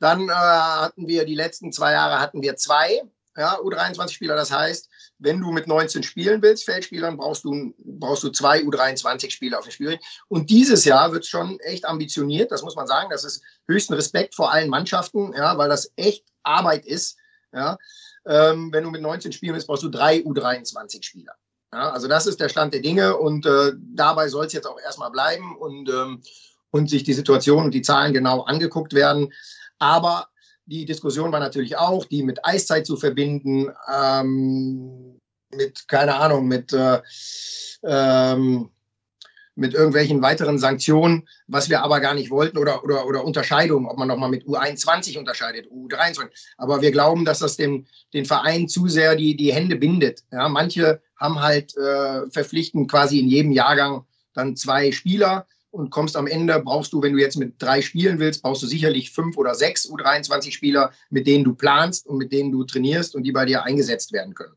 Dann äh, hatten wir die letzten zwei Jahre hatten wir zwei ja, U23-Spieler. Das heißt, wenn du mit 19 spielen willst, Feldspielern, brauchst du, brauchst du zwei U23-Spieler auf dem Spiel. Und dieses Jahr wird es schon echt ambitioniert, das muss man sagen. Das ist höchsten Respekt vor allen Mannschaften, ja, weil das echt Arbeit ist. Ja. Ähm, wenn du mit 19 spielen willst, brauchst du drei U23-Spieler. Ja, also das ist der Stand der Dinge und äh, dabei soll es jetzt auch erstmal bleiben und, ähm, und sich die Situation und die Zahlen genau angeguckt werden. Aber die Diskussion war natürlich auch, die mit Eiszeit zu verbinden, ähm, mit, keine Ahnung, mit, äh, ähm, mit irgendwelchen weiteren Sanktionen, was wir aber gar nicht wollten oder, oder, oder Unterscheidungen, ob man nochmal mit U21 unterscheidet, U23. Aber wir glauben, dass das dem, den Verein zu sehr die, die Hände bindet. Ja, manche haben halt äh, verpflichtend quasi in jedem Jahrgang dann zwei Spieler und kommst am Ende, brauchst du, wenn du jetzt mit drei spielen willst, brauchst du sicherlich fünf oder sechs U23 Spieler, mit denen du planst und mit denen du trainierst und die bei dir eingesetzt werden können.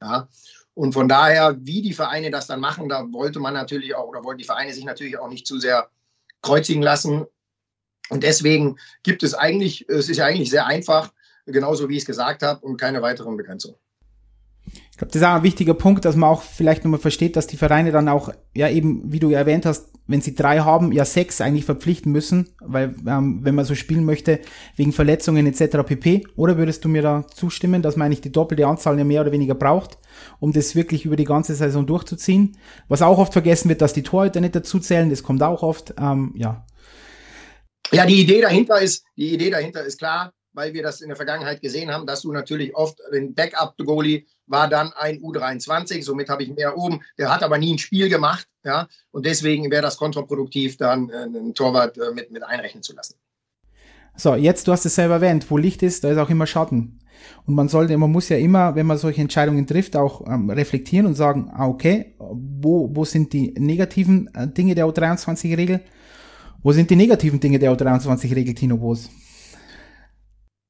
Ja. Und von daher, wie die Vereine das dann machen, da wollte man natürlich auch, oder wollten die Vereine sich natürlich auch nicht zu sehr kreuzigen lassen. Und deswegen gibt es eigentlich, es ist ja eigentlich sehr einfach, genauso wie ich es gesagt habe, und keine weiteren Begrenzungen. Ich glaube, das ist auch ein wichtiger Punkt, dass man auch vielleicht nochmal versteht, dass die Vereine dann auch, ja eben, wie du ja erwähnt hast, wenn sie drei haben, ja sechs eigentlich verpflichten müssen, weil ähm, wenn man so spielen möchte, wegen Verletzungen etc. pp. Oder würdest du mir da zustimmen, dass man eigentlich die doppelte Anzahl ja mehr oder weniger braucht, um das wirklich über die ganze Saison durchzuziehen? Was auch oft vergessen wird, dass die Torhüter nicht dazu zählen, das kommt auch oft, ähm, ja. Ja, die Idee dahinter ist, die Idee dahinter ist klar, weil wir das in der Vergangenheit gesehen haben, dass du natürlich oft den Backup-Goalie war dann ein U23, somit habe ich mehr oben. Der hat aber nie ein Spiel gemacht, ja, und deswegen wäre das kontraproduktiv, dann äh, einen Torwart äh, mit, mit einrechnen zu lassen. So, jetzt, du hast es selber erwähnt, wo Licht ist, da ist auch immer Schatten. Und man sollte, man muss ja immer, wenn man solche Entscheidungen trifft, auch ähm, reflektieren und sagen, ah, okay, wo, wo sind die negativen äh, Dinge der U23-Regel? Wo sind die negativen Dinge der U23-Regel, Tino Boos?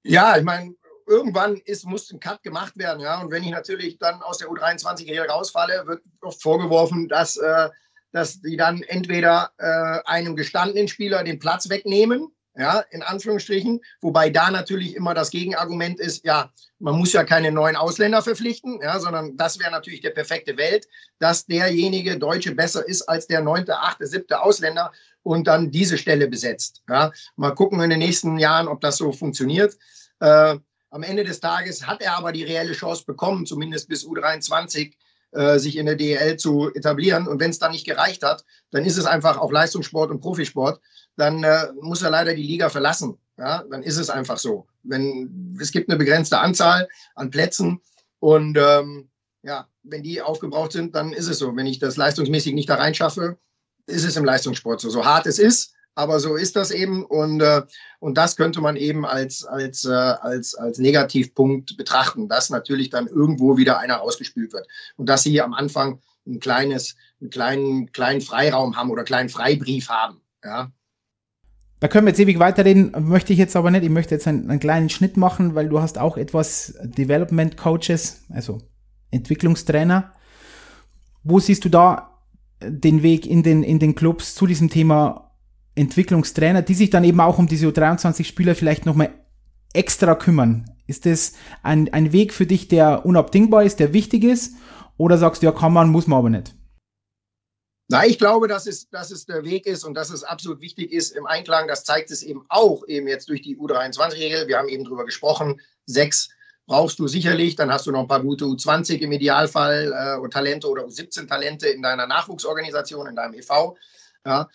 Ja, ich meine, irgendwann ist, muss ein Cut gemacht werden. Ja? Und wenn ich natürlich dann aus der U23 hier rausfalle, wird oft vorgeworfen, dass, äh, dass die dann entweder äh, einem gestandenen Spieler den Platz wegnehmen, ja, in Anführungsstrichen, wobei da natürlich immer das Gegenargument ist, ja, man muss ja keine neuen Ausländer verpflichten, ja, sondern das wäre natürlich der perfekte Welt, dass derjenige Deutsche besser ist als der neunte, achte, siebte Ausländer und dann diese Stelle besetzt. Ja. Mal gucken in den nächsten Jahren, ob das so funktioniert. Äh, am Ende des Tages hat er aber die reelle Chance bekommen, zumindest bis U23 äh, sich in der DEL zu etablieren. Und wenn es dann nicht gereicht hat, dann ist es einfach auch Leistungssport und Profisport. Dann äh, muss er leider die Liga verlassen. Ja, dann ist es einfach so. Wenn es gibt eine begrenzte Anzahl an Plätzen und ähm, ja, wenn die aufgebraucht sind, dann ist es so. Wenn ich das leistungsmäßig nicht da reinschaffe, ist es im Leistungssport so. So hart es ist, aber so ist das eben und, äh, und das könnte man eben als, als, äh, als, als Negativpunkt betrachten, dass natürlich dann irgendwo wieder einer rausgespült wird und dass sie am Anfang ein kleines, einen kleinen, kleinen Freiraum haben oder kleinen Freibrief haben. Ja. Da können wir jetzt ewig weiterreden, möchte ich jetzt aber nicht. Ich möchte jetzt einen, einen kleinen Schnitt machen, weil du hast auch etwas Development Coaches, also Entwicklungstrainer. Wo siehst du da den Weg in den, in den Clubs zu diesem Thema Entwicklungstrainer, die sich dann eben auch um diese U23-Spieler vielleicht nochmal extra kümmern? Ist das ein, ein Weg für dich, der unabdingbar ist, der wichtig ist? Oder sagst du, ja, kann man, muss man aber nicht? Na, ich glaube, dass es, dass es der Weg ist und dass es absolut wichtig ist im Einklang. Das zeigt es eben auch eben jetzt durch die U23-Regel. Wir haben eben drüber gesprochen. Sechs brauchst du sicherlich. Dann hast du noch ein paar gute U20 im Idealfall äh, Talente oder U17-Talente in deiner Nachwuchsorganisation, in deinem EV. Ja.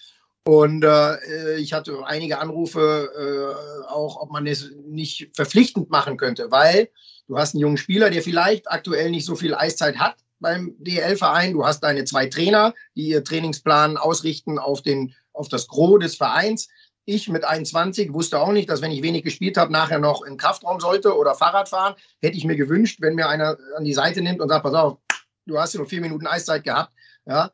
Und äh, ich hatte einige Anrufe äh, auch, ob man es nicht verpflichtend machen könnte, weil du hast einen jungen Spieler, der vielleicht aktuell nicht so viel Eiszeit hat beim DL-Verein. Du hast deine zwei Trainer, die ihr Trainingsplan ausrichten auf, den, auf das Gros des Vereins. Ich mit 21 wusste auch nicht, dass wenn ich wenig gespielt habe, nachher noch im Kraftraum sollte oder Fahrrad fahren. Hätte ich mir gewünscht, wenn mir einer an die Seite nimmt und sagt, pass auf, du hast ja nur vier Minuten Eiszeit gehabt. Ja,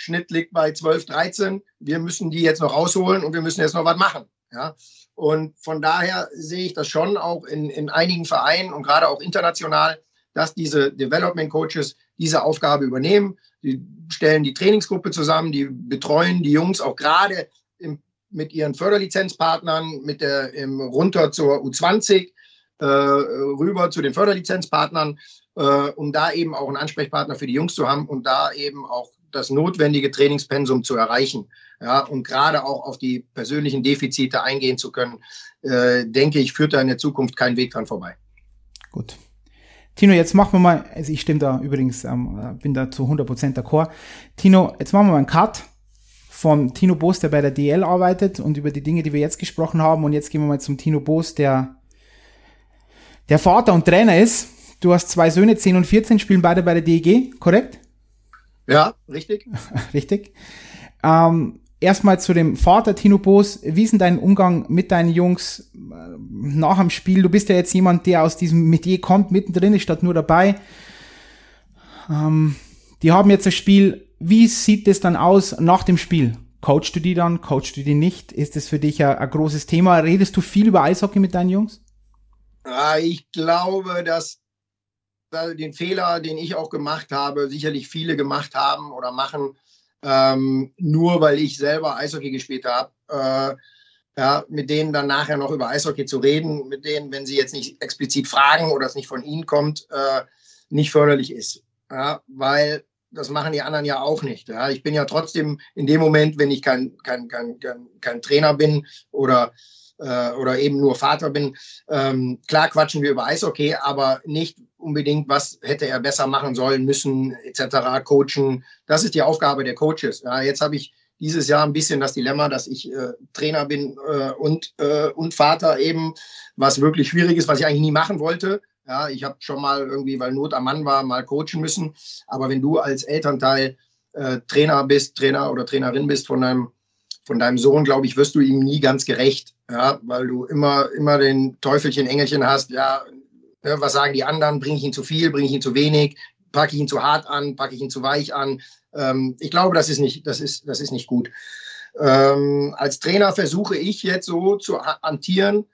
Schnitt liegt bei 12, 13. Wir müssen die jetzt noch rausholen und wir müssen jetzt noch was machen. Ja? Und von daher sehe ich das schon auch in, in einigen Vereinen und gerade auch international, dass diese Development Coaches diese Aufgabe übernehmen. Die stellen die Trainingsgruppe zusammen, die betreuen die Jungs auch gerade im, mit ihren Förderlizenzpartnern, mit der im, runter zur U20, äh, rüber zu den Förderlizenzpartnern, äh, um da eben auch einen Ansprechpartner für die Jungs zu haben und da eben auch das notwendige Trainingspensum zu erreichen. Ja, und gerade auch auf die persönlichen Defizite eingehen zu können, äh, denke ich, führt da in der Zukunft kein Weg dran vorbei. Gut. Tino, jetzt machen wir mal, also ich stimme da übrigens, ähm, bin da zu 100% d'accord. Tino, jetzt machen wir mal einen Cut von Tino Boos, der bei der DL arbeitet und über die Dinge, die wir jetzt gesprochen haben. Und jetzt gehen wir mal zum Tino Boos, der, der Vater und Trainer ist. Du hast zwei Söhne, 10 und 14, spielen beide bei der DEG, korrekt? Ja, richtig. richtig. Ähm, erstmal zu dem Vater Tino Boos. Wie ist denn dein Umgang mit deinen Jungs äh, nach dem Spiel? Du bist ja jetzt jemand, der aus diesem Metier kommt, mittendrin ist, statt nur dabei. Ähm, die haben jetzt das Spiel. Wie sieht es dann aus nach dem Spiel? Coachst du die dann? Coachst du die nicht? Ist das für dich ein, ein großes Thema? Redest du viel über Eishockey mit deinen Jungs? Ah, ich glaube, dass den Fehler, den ich auch gemacht habe, sicherlich viele gemacht haben oder machen, ähm, nur weil ich selber Eishockey gespielt habe, äh, ja, mit denen dann nachher noch über Eishockey zu reden, mit denen, wenn sie jetzt nicht explizit fragen oder es nicht von ihnen kommt, äh, nicht förderlich ist. Ja, weil das machen die anderen ja auch nicht. Ja. Ich bin ja trotzdem in dem Moment, wenn ich kein, kein, kein, kein, kein Trainer bin oder, äh, oder eben nur Vater bin, ähm, klar quatschen wir über Eishockey, aber nicht unbedingt, was hätte er besser machen sollen, müssen, etc., coachen. Das ist die Aufgabe der Coaches. Ja. Jetzt habe ich dieses Jahr ein bisschen das Dilemma, dass ich äh, Trainer bin äh, und, äh, und Vater eben, was wirklich schwierig ist, was ich eigentlich nie machen wollte. Ja, ich habe schon mal irgendwie, weil Not am Mann war, mal coachen müssen. Aber wenn du als Elternteil äh, Trainer bist, Trainer oder Trainerin bist von deinem, von deinem Sohn, glaube ich, wirst du ihm nie ganz gerecht. Ja, weil du immer, immer den Teufelchen, Engelchen hast. Ja, ne, was sagen die anderen? Bringe ich ihn zu viel? Bringe ich ihn zu wenig? Packe ich ihn zu hart an? Packe ich ihn zu weich an? Ähm, ich glaube, das ist nicht, das ist, das ist nicht gut. Ähm, als Trainer versuche ich jetzt so zu hantieren,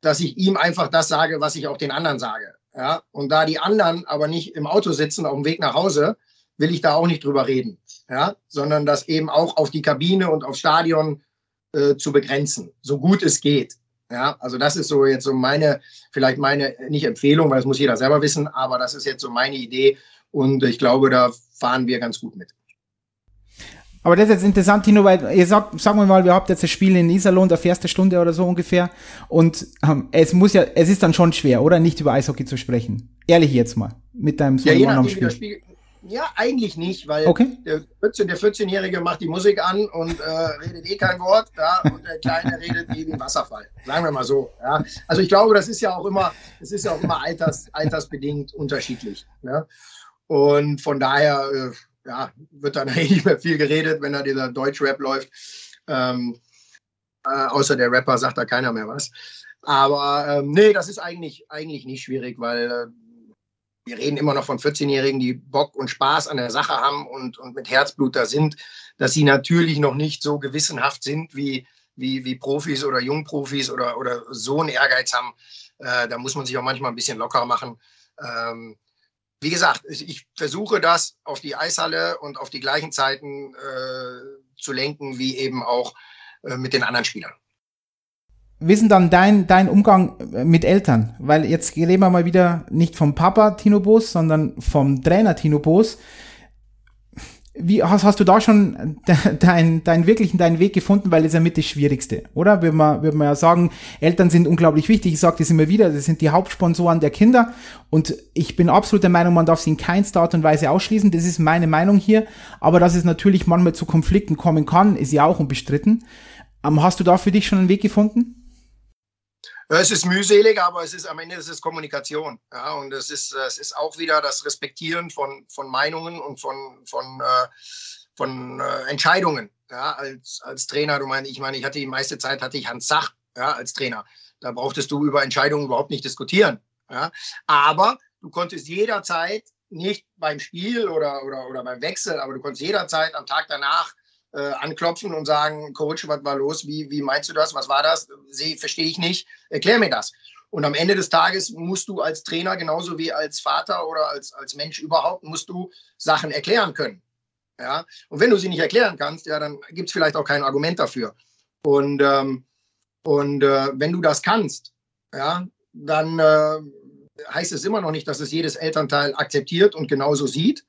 dass ich ihm einfach das sage, was ich auch den anderen sage. Ja? Und da die anderen aber nicht im Auto sitzen auf dem Weg nach Hause, will ich da auch nicht drüber reden, ja? sondern das eben auch auf die Kabine und aufs Stadion äh, zu begrenzen, so gut es geht. Ja, also das ist so jetzt so meine, vielleicht meine, nicht Empfehlung, weil das muss jeder selber wissen, aber das ist jetzt so meine Idee und ich glaube, da fahren wir ganz gut mit. Aber das ist jetzt interessant, Tino, weil ihr sagt, sagen wir mal, wir habt jetzt das Spiel in Iserlohn, der erste Stunde oder so ungefähr. Und ähm, es muss ja, es ist dann schon schwer, oder? Nicht über Eishockey zu sprechen. Ehrlich jetzt mal. Mit deinem Sohn ja, am Spiel. Spiel. Ja, eigentlich nicht, weil okay. der 14, der 14-Jährige macht die Musik an und äh, redet eh kein Wort, ja, und der Kleine redet wie ein Wasserfall. Sagen wir mal so. Ja. Also ich glaube, das ist ja auch immer, es ist ja auch immer alters, altersbedingt unterschiedlich. Ne? Und von daher, äh, ja, wird dann eigentlich nicht mehr viel geredet, wenn da dieser Deutschrap läuft. Ähm, äh, außer der Rapper sagt da keiner mehr was. Aber ähm, nee, das ist eigentlich, eigentlich nicht schwierig, weil äh, wir reden immer noch von 14-Jährigen, die Bock und Spaß an der Sache haben und, und mit Herzblut da sind, dass sie natürlich noch nicht so gewissenhaft sind wie, wie, wie Profis oder Jungprofis oder, oder so einen Ehrgeiz haben. Äh, da muss man sich auch manchmal ein bisschen locker machen. Ähm, wie gesagt, ich versuche das auf die Eishalle und auf die gleichen Zeiten äh, zu lenken, wie eben auch äh, mit den anderen Spielern. Wissen dann dein, dein Umgang äh, mit Eltern? Weil jetzt reden wir mal wieder nicht vom Papa Tino Boos, sondern vom Trainer Tino Boos wie hast, hast du da schon deinen dein wirklichen deinen Weg gefunden, weil ist ja mit das Schwierigste, oder? Würde man, würde man ja sagen, Eltern sind unglaublich wichtig. Ich sage das immer wieder, das sind die Hauptsponsoren der Kinder. Und ich bin absolut der Meinung, man darf sie in keinster Art und Weise ausschließen. Das ist meine Meinung hier. Aber dass es natürlich manchmal zu Konflikten kommen kann, ist ja auch unbestritten. Ähm, hast du da für dich schon einen Weg gefunden? Es ist mühselig, aber es ist am Ende es ist Kommunikation. Ja, und es ist, es ist auch wieder das Respektieren von, von Meinungen und von, von, äh, von äh, Entscheidungen. Ja, als, als Trainer, du meinst, ich meine, ich hatte die meiste Zeit hatte ich Hans Sach ja, als Trainer. Da brauchtest du über Entscheidungen überhaupt nicht diskutieren. Ja. Aber du konntest jederzeit, nicht beim Spiel oder, oder, oder beim Wechsel, aber du konntest jederzeit am Tag danach äh, anklopfen und sagen, Coach, was war los? Wie, wie meinst du das? Was war das? Verstehe ich nicht. Erklär mir das. Und am Ende des Tages musst du als Trainer genauso wie als Vater oder als, als Mensch überhaupt, musst du Sachen erklären können. Ja? Und wenn du sie nicht erklären kannst, ja, dann gibt es vielleicht auch kein Argument dafür. Und, ähm, und äh, wenn du das kannst, ja, dann äh, heißt es immer noch nicht, dass es jedes Elternteil akzeptiert und genauso sieht.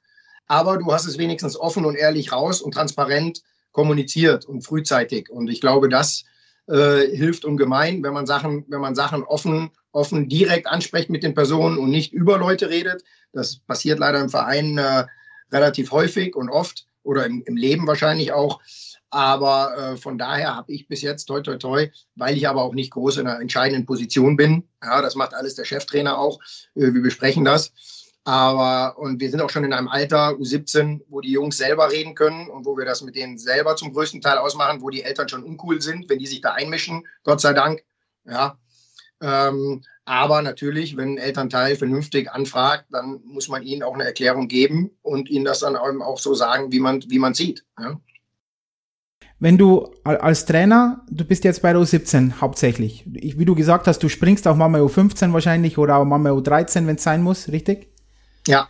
Aber du hast es wenigstens offen und ehrlich raus und transparent kommuniziert und frühzeitig. Und ich glaube, das äh, hilft ungemein, wenn man Sachen, wenn man Sachen offen, offen direkt anspricht mit den Personen und nicht über Leute redet. Das passiert leider im Verein äh, relativ häufig und oft oder im, im Leben wahrscheinlich auch. Aber äh, von daher habe ich bis jetzt toi toi toi, weil ich aber auch nicht groß in einer entscheidenden Position bin. Ja, das macht alles der Cheftrainer auch. Äh, wir besprechen das. Aber, und wir sind auch schon in einem Alter, U17, wo die Jungs selber reden können und wo wir das mit denen selber zum größten Teil ausmachen, wo die Eltern schon uncool sind, wenn die sich da einmischen, Gott sei Dank. Ja. Ähm, aber natürlich, wenn ein Elternteil vernünftig anfragt, dann muss man ihnen auch eine Erklärung geben und ihnen das dann auch so sagen, wie man wie man sieht. Ja. Wenn du als Trainer, du bist jetzt bei der U17 hauptsächlich, wie du gesagt hast, du springst auch mal bei U15 wahrscheinlich oder auch mal bei U13, wenn es sein muss, richtig? Ja.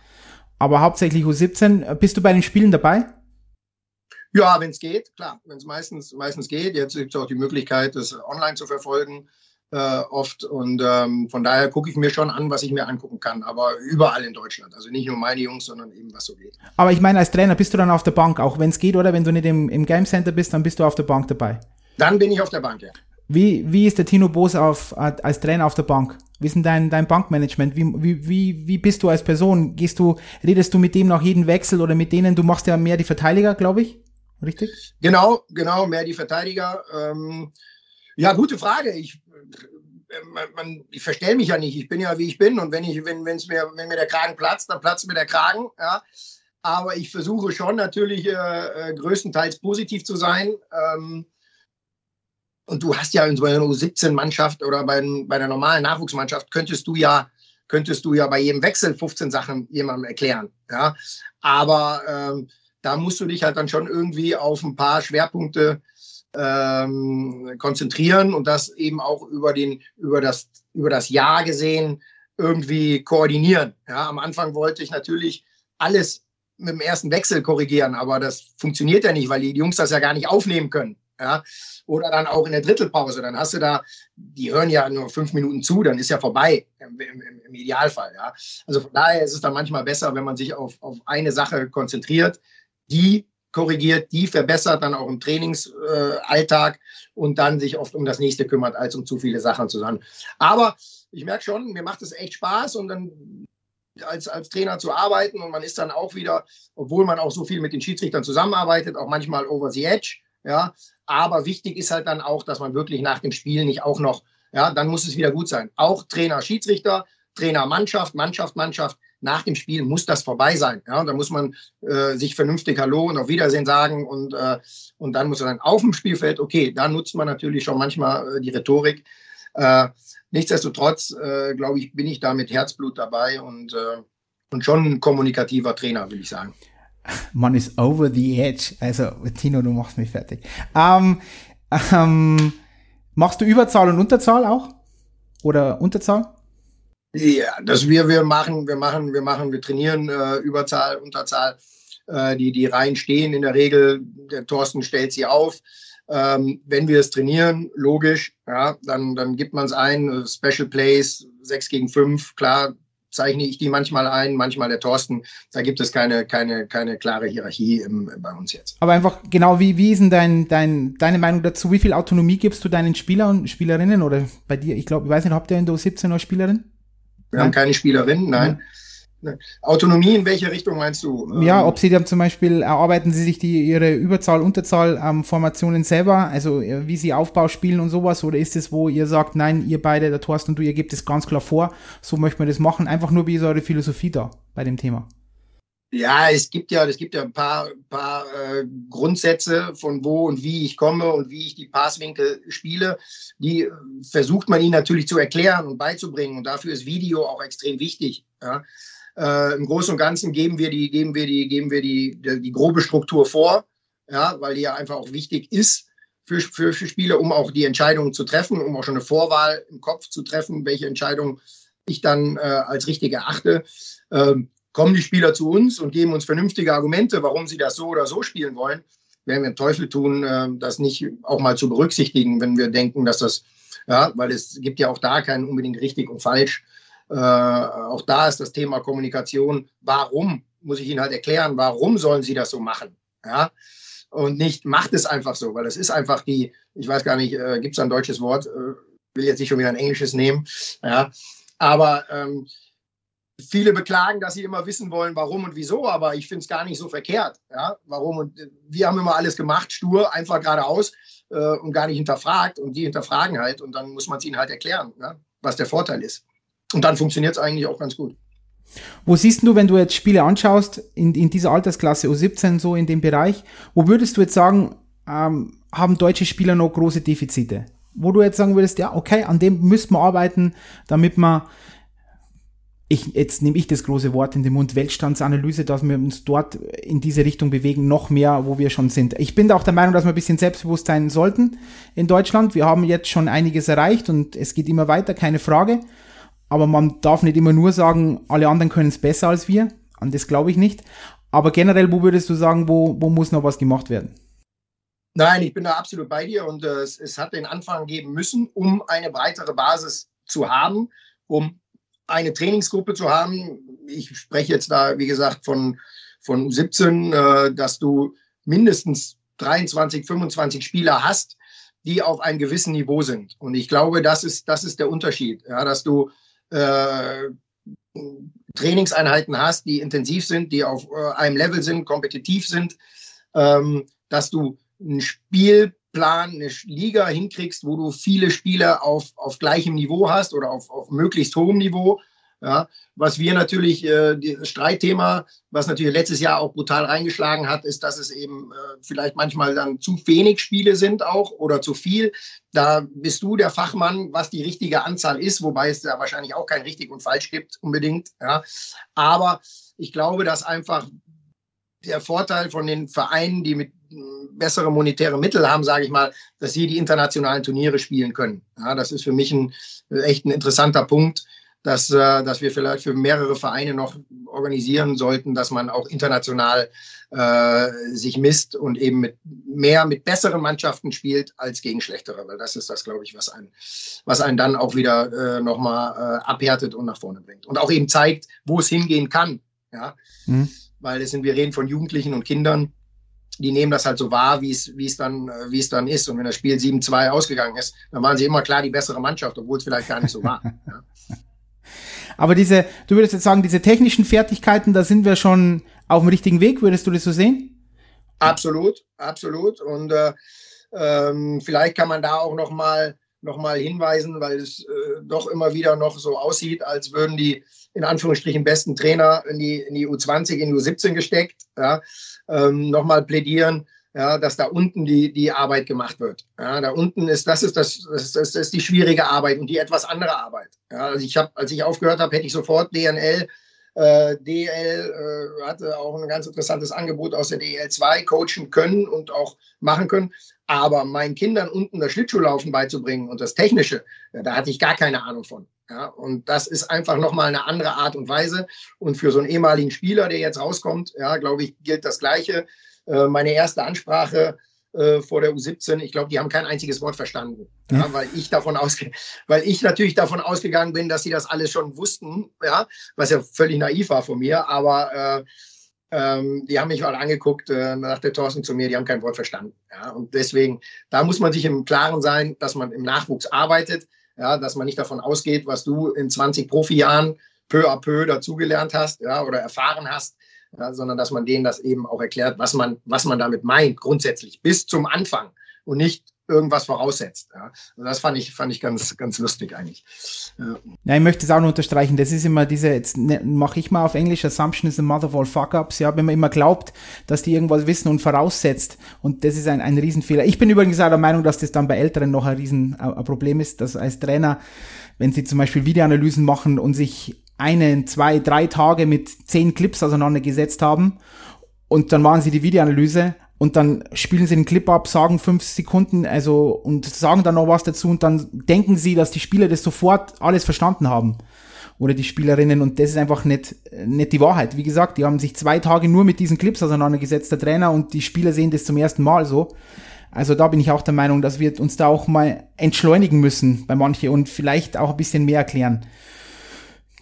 Aber hauptsächlich U17. Bist du bei den Spielen dabei? Ja, wenn es geht, klar. Wenn es meistens, meistens geht. Jetzt gibt es auch die Möglichkeit, das online zu verfolgen, äh, oft. Und ähm, von daher gucke ich mir schon an, was ich mir angucken kann. Aber überall in Deutschland. Also nicht nur meine Jungs, sondern eben was so geht. Aber ich meine, als Trainer bist du dann auf der Bank, auch wenn es geht, oder? Wenn du nicht im, im Game Center bist, dann bist du auf der Bank dabei. Dann bin ich auf der Bank, ja. Wie, wie ist der Tino Boos auf, als Trainer auf der Bank? Wie ist denn dein, dein Bankmanagement? Wie, wie, wie, wie bist du als Person? Gehst du, redest du mit dem nach jedem Wechsel oder mit denen? Du machst ja mehr die Verteidiger, glaube ich. Richtig? Genau, genau, mehr die Verteidiger. Ähm, ja, gute Frage. Ich, äh, ich verstelle mich ja nicht. Ich bin ja wie ich bin und wenn ich, wenn, wenn's mir, wenn mir der Kragen platzt, dann platzt mir der Kragen. Ja. Aber ich versuche schon natürlich äh, äh, größtenteils positiv zu sein. Ähm, und du hast ja in so einer U17-Mannschaft oder bei, bei der normalen Nachwuchsmannschaft könntest du ja könntest du ja bei jedem Wechsel 15 Sachen jemandem erklären. Ja? Aber ähm, da musst du dich halt dann schon irgendwie auf ein paar Schwerpunkte ähm, konzentrieren und das eben auch über, den, über, das, über das Jahr gesehen irgendwie koordinieren. Ja? Am Anfang wollte ich natürlich alles mit dem ersten Wechsel korrigieren, aber das funktioniert ja nicht, weil die Jungs das ja gar nicht aufnehmen können. Ja? Oder dann auch in der Drittelpause. Dann hast du da, die hören ja nur fünf Minuten zu, dann ist ja vorbei im, im, im Idealfall. Ja? Also von daher ist es dann manchmal besser, wenn man sich auf, auf eine Sache konzentriert, die korrigiert, die verbessert dann auch im Trainingsalltag äh, und dann sich oft um das nächste kümmert, als um zu viele Sachen zusammen. Aber ich merke schon, mir macht es echt Spaß und dann als, als Trainer zu arbeiten und man ist dann auch wieder, obwohl man auch so viel mit den Schiedsrichtern zusammenarbeitet, auch manchmal over the edge. Ja, aber wichtig ist halt dann auch, dass man wirklich nach dem Spiel nicht auch noch, ja, dann muss es wieder gut sein. Auch Trainer, Schiedsrichter, Trainer, Mannschaft, Mannschaft, Mannschaft. Nach dem Spiel muss das vorbei sein. Ja, da muss man äh, sich vernünftig Hallo und auf Wiedersehen sagen und, äh, und dann muss er dann auf dem Spielfeld, okay, da nutzt man natürlich schon manchmal äh, die Rhetorik. Äh, nichtsdestotrotz, äh, glaube ich, bin ich da mit Herzblut dabei und, äh, und schon ein kommunikativer Trainer, will ich sagen man ist over the edge. Also, Tino, du machst mich fertig. Ähm, ähm, machst du Überzahl und Unterzahl auch? Oder Unterzahl? Ja, das wir, wir machen, wir machen, wir machen, wir trainieren äh, Überzahl, Unterzahl. Äh, die, die Reihen stehen in der Regel, der Thorsten stellt sie auf. Ähm, wenn wir es trainieren, logisch, ja, dann, dann gibt man es ein, äh, Special Plays, 6 gegen 5, klar, zeichne ich die manchmal ein, manchmal der Thorsten. Da gibt es keine, keine, keine klare Hierarchie im, bei uns jetzt. Aber einfach genau, wie, wie ist denn dein, dein, deine Meinung dazu? Wie viel Autonomie gibst du deinen Spielern und Spielerinnen oder bei dir? Ich glaube, ich weiß nicht, habt ihr in der 17 noch Spielerin? Wir nein? haben keine Spielerin, nein. Ja. Autonomie in welche Richtung meinst du? Ja, ähm, ob sie dann zum Beispiel erarbeiten sie sich die ihre Überzahl, Unterzahl ähm, Formationen selber, also äh, wie sie Aufbau spielen und sowas, oder ist es, wo ihr sagt, nein, ihr beide, der Thorsten und du, ihr gebt es ganz klar vor, so möchten wir das machen, einfach nur wie ist eure Philosophie da bei dem Thema? Ja, es gibt ja, es gibt ja ein paar, paar äh, Grundsätze von wo und wie ich komme und wie ich die Passwinkel spiele. Die äh, versucht man ihnen natürlich zu erklären und beizubringen. Und dafür ist Video auch extrem wichtig. Ja. Äh, Im Großen und Ganzen geben wir die, geben wir die, geben wir die, die, die grobe Struktur vor, ja, weil die ja einfach auch wichtig ist für, für, für Spieler, um auch die Entscheidungen zu treffen, um auch schon eine Vorwahl im Kopf zu treffen, welche Entscheidung ich dann äh, als richtig erachte. Ähm, kommen die Spieler zu uns und geben uns vernünftige Argumente, warum sie das so oder so spielen wollen, werden wir den Teufel tun, äh, das nicht auch mal zu berücksichtigen, wenn wir denken, dass das, ja, weil es gibt ja auch da kein unbedingt richtig und falsch. Äh, auch da ist das Thema Kommunikation. Warum muss ich Ihnen halt erklären, warum sollen Sie das so machen? Ja, und nicht macht es einfach so, weil es ist einfach die, ich weiß gar nicht, äh, gibt es ein deutsches Wort, äh, will jetzt nicht schon wieder ein englisches nehmen, ja, aber ähm, viele beklagen, dass sie immer wissen wollen, warum und wieso, aber ich finde es gar nicht so verkehrt, ja, warum und äh, wir haben immer alles gemacht, stur, einfach geradeaus äh, und gar nicht hinterfragt. Und die hinterfragen halt und dann muss man es ihnen halt erklären, ja, was der Vorteil ist. Und dann funktioniert es eigentlich auch ganz gut. Wo siehst du, wenn du jetzt Spiele anschaust, in, in dieser Altersklasse U17, so in dem Bereich, wo würdest du jetzt sagen, ähm, haben deutsche Spieler noch große Defizite? Wo du jetzt sagen würdest, ja, okay, an dem müssten wir arbeiten, damit man, ich, jetzt nehme ich das große Wort in den Mund, Weltstandsanalyse, dass wir uns dort in diese Richtung bewegen, noch mehr, wo wir schon sind. Ich bin auch der Meinung, dass wir ein bisschen selbstbewusst sein sollten in Deutschland. Wir haben jetzt schon einiges erreicht und es geht immer weiter, keine Frage. Aber man darf nicht immer nur sagen, alle anderen können es besser als wir. An das glaube ich nicht. Aber generell, wo würdest du sagen, wo, wo muss noch was gemacht werden? Nein, ich bin da absolut bei dir und äh, es, es, hat den Anfang geben müssen, um eine breitere Basis zu haben, um eine Trainingsgruppe zu haben. Ich spreche jetzt da, wie gesagt, von, von 17, äh, dass du mindestens 23, 25 Spieler hast, die auf einem gewissen Niveau sind. Und ich glaube, das ist, das ist der Unterschied, ja, dass du äh, Trainingseinheiten hast, die intensiv sind, die auf äh, einem Level sind, kompetitiv sind, ähm, dass du einen Spielplan, eine Liga hinkriegst, wo du viele Spieler auf, auf gleichem Niveau hast oder auf, auf möglichst hohem Niveau ja, was wir natürlich, äh, das Streitthema, was natürlich letztes Jahr auch brutal reingeschlagen hat, ist, dass es eben äh, vielleicht manchmal dann zu wenig Spiele sind auch oder zu viel. Da bist du der Fachmann, was die richtige Anzahl ist, wobei es da wahrscheinlich auch kein richtig und falsch gibt unbedingt. Ja. Aber ich glaube, dass einfach der Vorteil von den Vereinen, die mit bessere monetäre Mittel haben, sage ich mal, dass sie die internationalen Turniere spielen können. Ja, das ist für mich ein echt ein interessanter Punkt dass, äh, dass wir vielleicht für mehrere Vereine noch organisieren sollten, dass man auch international äh, sich misst und eben mit mehr mit besseren Mannschaften spielt als gegen schlechtere, weil das ist das, glaube ich, was einen, was einen dann auch wieder äh, nochmal äh, abhärtet und nach vorne bringt. Und auch eben zeigt, wo es hingehen kann. Ja? Mhm. Weil es sind, wir reden von Jugendlichen und Kindern, die nehmen das halt so wahr, wie es, wie es dann, äh, wie es dann ist. Und wenn das Spiel 7-2 ausgegangen ist, dann waren sie immer klar die bessere Mannschaft, obwohl es vielleicht gar nicht so war. Ja? Aber diese, du würdest jetzt sagen, diese technischen Fertigkeiten, da sind wir schon auf dem richtigen Weg, würdest du das so sehen? Absolut, absolut. Und äh, ähm, vielleicht kann man da auch noch mal, noch mal hinweisen, weil es äh, doch immer wieder noch so aussieht, als würden die in Anführungsstrichen besten Trainer in die, in die U20, in die U17 gesteckt. Ja, ähm, noch mal plädieren ja, dass da unten die, die Arbeit gemacht wird. Ja, da unten ist, das ist das, das, das ist die schwierige Arbeit und die etwas andere Arbeit. Ja, also ich habe, als ich aufgehört habe, hätte ich sofort DNL, äh, DL äh, hatte auch ein ganz interessantes Angebot aus der DL2 coachen können und auch machen können. Aber meinen Kindern unten das Schlittschuhlaufen beizubringen und das Technische, ja, da hatte ich gar keine Ahnung von. Ja, und das ist einfach nochmal eine andere Art und Weise. Und für so einen ehemaligen Spieler, der jetzt rauskommt, ja, glaube ich, gilt das Gleiche. Äh, meine erste Ansprache äh, vor der U17, ich glaube, die haben kein einziges Wort verstanden, ja. Ja, weil ich davon ausge weil ich natürlich davon ausgegangen bin, dass sie das alles schon wussten, ja, was ja völlig naiv war von mir, aber äh, ähm, die haben mich mal angeguckt, äh, nach der Thorsten zu mir, die haben kein Wort verstanden. Ja, und deswegen, da muss man sich im Klaren sein, dass man im Nachwuchs arbeitet, ja, dass man nicht davon ausgeht, was du in 20 Profijahren peu à peu dazugelernt hast, ja, oder erfahren hast, ja, sondern dass man denen das eben auch erklärt, was man, was man damit meint, grundsätzlich, bis zum Anfang und nicht irgendwas voraussetzt. Ja. Und das fand ich, fand ich ganz, ganz lustig eigentlich. Ja. ich möchte es auch noch unterstreichen. Das ist immer diese, jetzt ne, mache ich mal auf Englisch, Assumption is the mother of all fuck-ups. Ja, wenn man immer glaubt, dass die irgendwas wissen und voraussetzt. Und das ist ein, ein Riesenfehler. Ich bin übrigens auch der Meinung, dass das dann bei Älteren noch ein Riesenproblem ist, dass als Trainer, wenn sie zum Beispiel Videoanalysen machen und sich einen, zwei, drei Tage mit zehn Clips auseinandergesetzt haben und dann machen sie die Videoanalyse und dann spielen sie den Clip ab, sagen fünf Sekunden, also und sagen dann noch was dazu und dann denken sie, dass die Spieler das sofort alles verstanden haben oder die Spielerinnen und das ist einfach nicht, nicht die Wahrheit. Wie gesagt, die haben sich zwei Tage nur mit diesen Clips auseinandergesetzt, der Trainer und die Spieler sehen das zum ersten Mal so. Also da bin ich auch der Meinung, dass wir uns da auch mal entschleunigen müssen bei manche und vielleicht auch ein bisschen mehr erklären.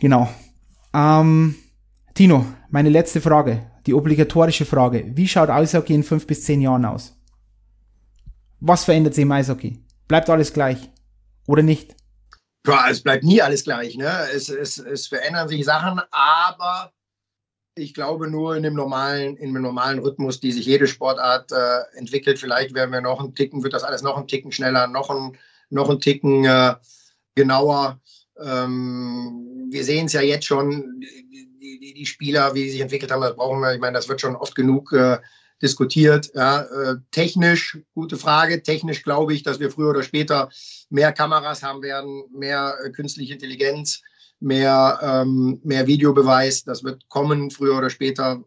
Genau. Ähm, Tino, meine letzte Frage, die obligatorische Frage. Wie schaut Eishockey in fünf bis zehn Jahren aus? Was verändert sich im Eishockey? Bleibt alles gleich oder nicht? Ja, es bleibt nie alles gleich. Ne? Es, es, es verändern sich Sachen, aber ich glaube nur in dem normalen, in dem normalen Rhythmus, die sich jede Sportart äh, entwickelt. Vielleicht werden wir noch einen Ticken, wird das alles noch einen Ticken schneller, noch einen, noch einen Ticken äh, genauer. Ähm, wir sehen es ja jetzt schon, die, die Spieler, wie sie sich entwickelt haben, das brauchen wir. Ich meine, das wird schon oft genug äh, diskutiert. Ja, äh, technisch, gute Frage. Technisch glaube ich, dass wir früher oder später mehr Kameras haben werden, mehr äh, künstliche Intelligenz, mehr, ähm, mehr Videobeweis. Das wird kommen, früher oder später.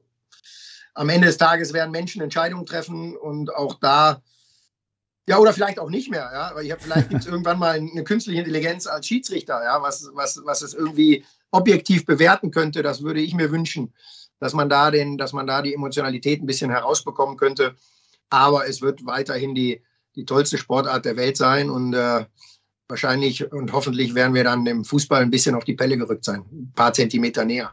Am Ende des Tages werden Menschen Entscheidungen treffen und auch da ja, oder vielleicht auch nicht mehr, ja. Ich habe vielleicht gibt es irgendwann mal eine künstliche Intelligenz als Schiedsrichter, ja, was, was, was es irgendwie objektiv bewerten könnte. Das würde ich mir wünschen, dass man da den, dass man da die Emotionalität ein bisschen herausbekommen könnte. Aber es wird weiterhin die, die tollste Sportart der Welt sein und äh, wahrscheinlich und hoffentlich werden wir dann dem Fußball ein bisschen auf die Pelle gerückt sein, ein paar Zentimeter näher.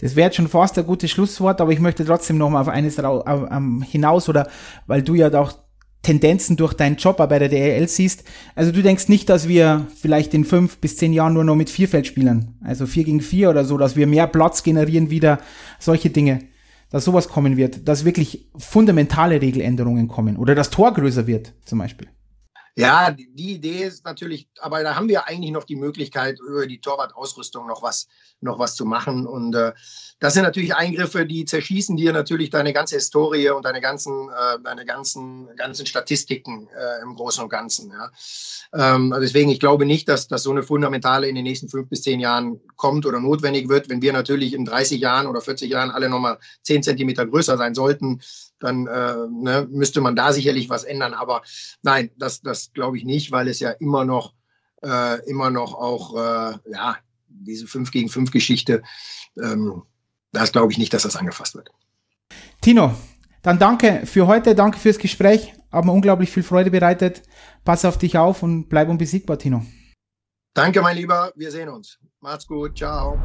Das wäre jetzt schon fast ein gutes Schlusswort, aber ich möchte trotzdem noch mal auf eines hinaus oder weil du ja auch Tendenzen durch deinen Job bei der DL siehst. Also du denkst nicht, dass wir vielleicht in fünf bis zehn Jahren nur noch mit Vierfeld spielen, also vier gegen vier oder so, dass wir mehr Platz generieren wieder, solche Dinge, dass sowas kommen wird, dass wirklich fundamentale Regeländerungen kommen oder das Tor größer wird zum Beispiel. Ja, die Idee ist natürlich, aber da haben wir eigentlich noch die Möglichkeit, über die Torwartausrüstung noch was, noch was zu machen. Und äh, das sind natürlich Eingriffe, die zerschießen dir natürlich deine ganze Historie und deine ganzen, äh, deine ganzen, ganzen Statistiken äh, im Großen und Ganzen. Ja. Ähm, also deswegen, ich glaube nicht, dass, dass so eine fundamentale in den nächsten fünf bis zehn Jahren kommt oder notwendig wird. Wenn wir natürlich in 30 Jahren oder 40 Jahren alle nochmal zehn Zentimeter größer sein sollten, dann äh, ne, müsste man da sicherlich was ändern. Aber nein, das, das glaube ich nicht, weil es ja immer noch, äh, immer noch auch, äh, ja, diese 5 gegen 5 Geschichte, ähm, das glaube ich nicht, dass das angefasst wird. Tino, dann danke für heute, danke fürs Gespräch, haben mir unglaublich viel Freude bereitet. Pass auf dich auf und bleib unbesiegbar, Tino. Danke, mein Lieber, wir sehen uns. Macht's gut, ciao.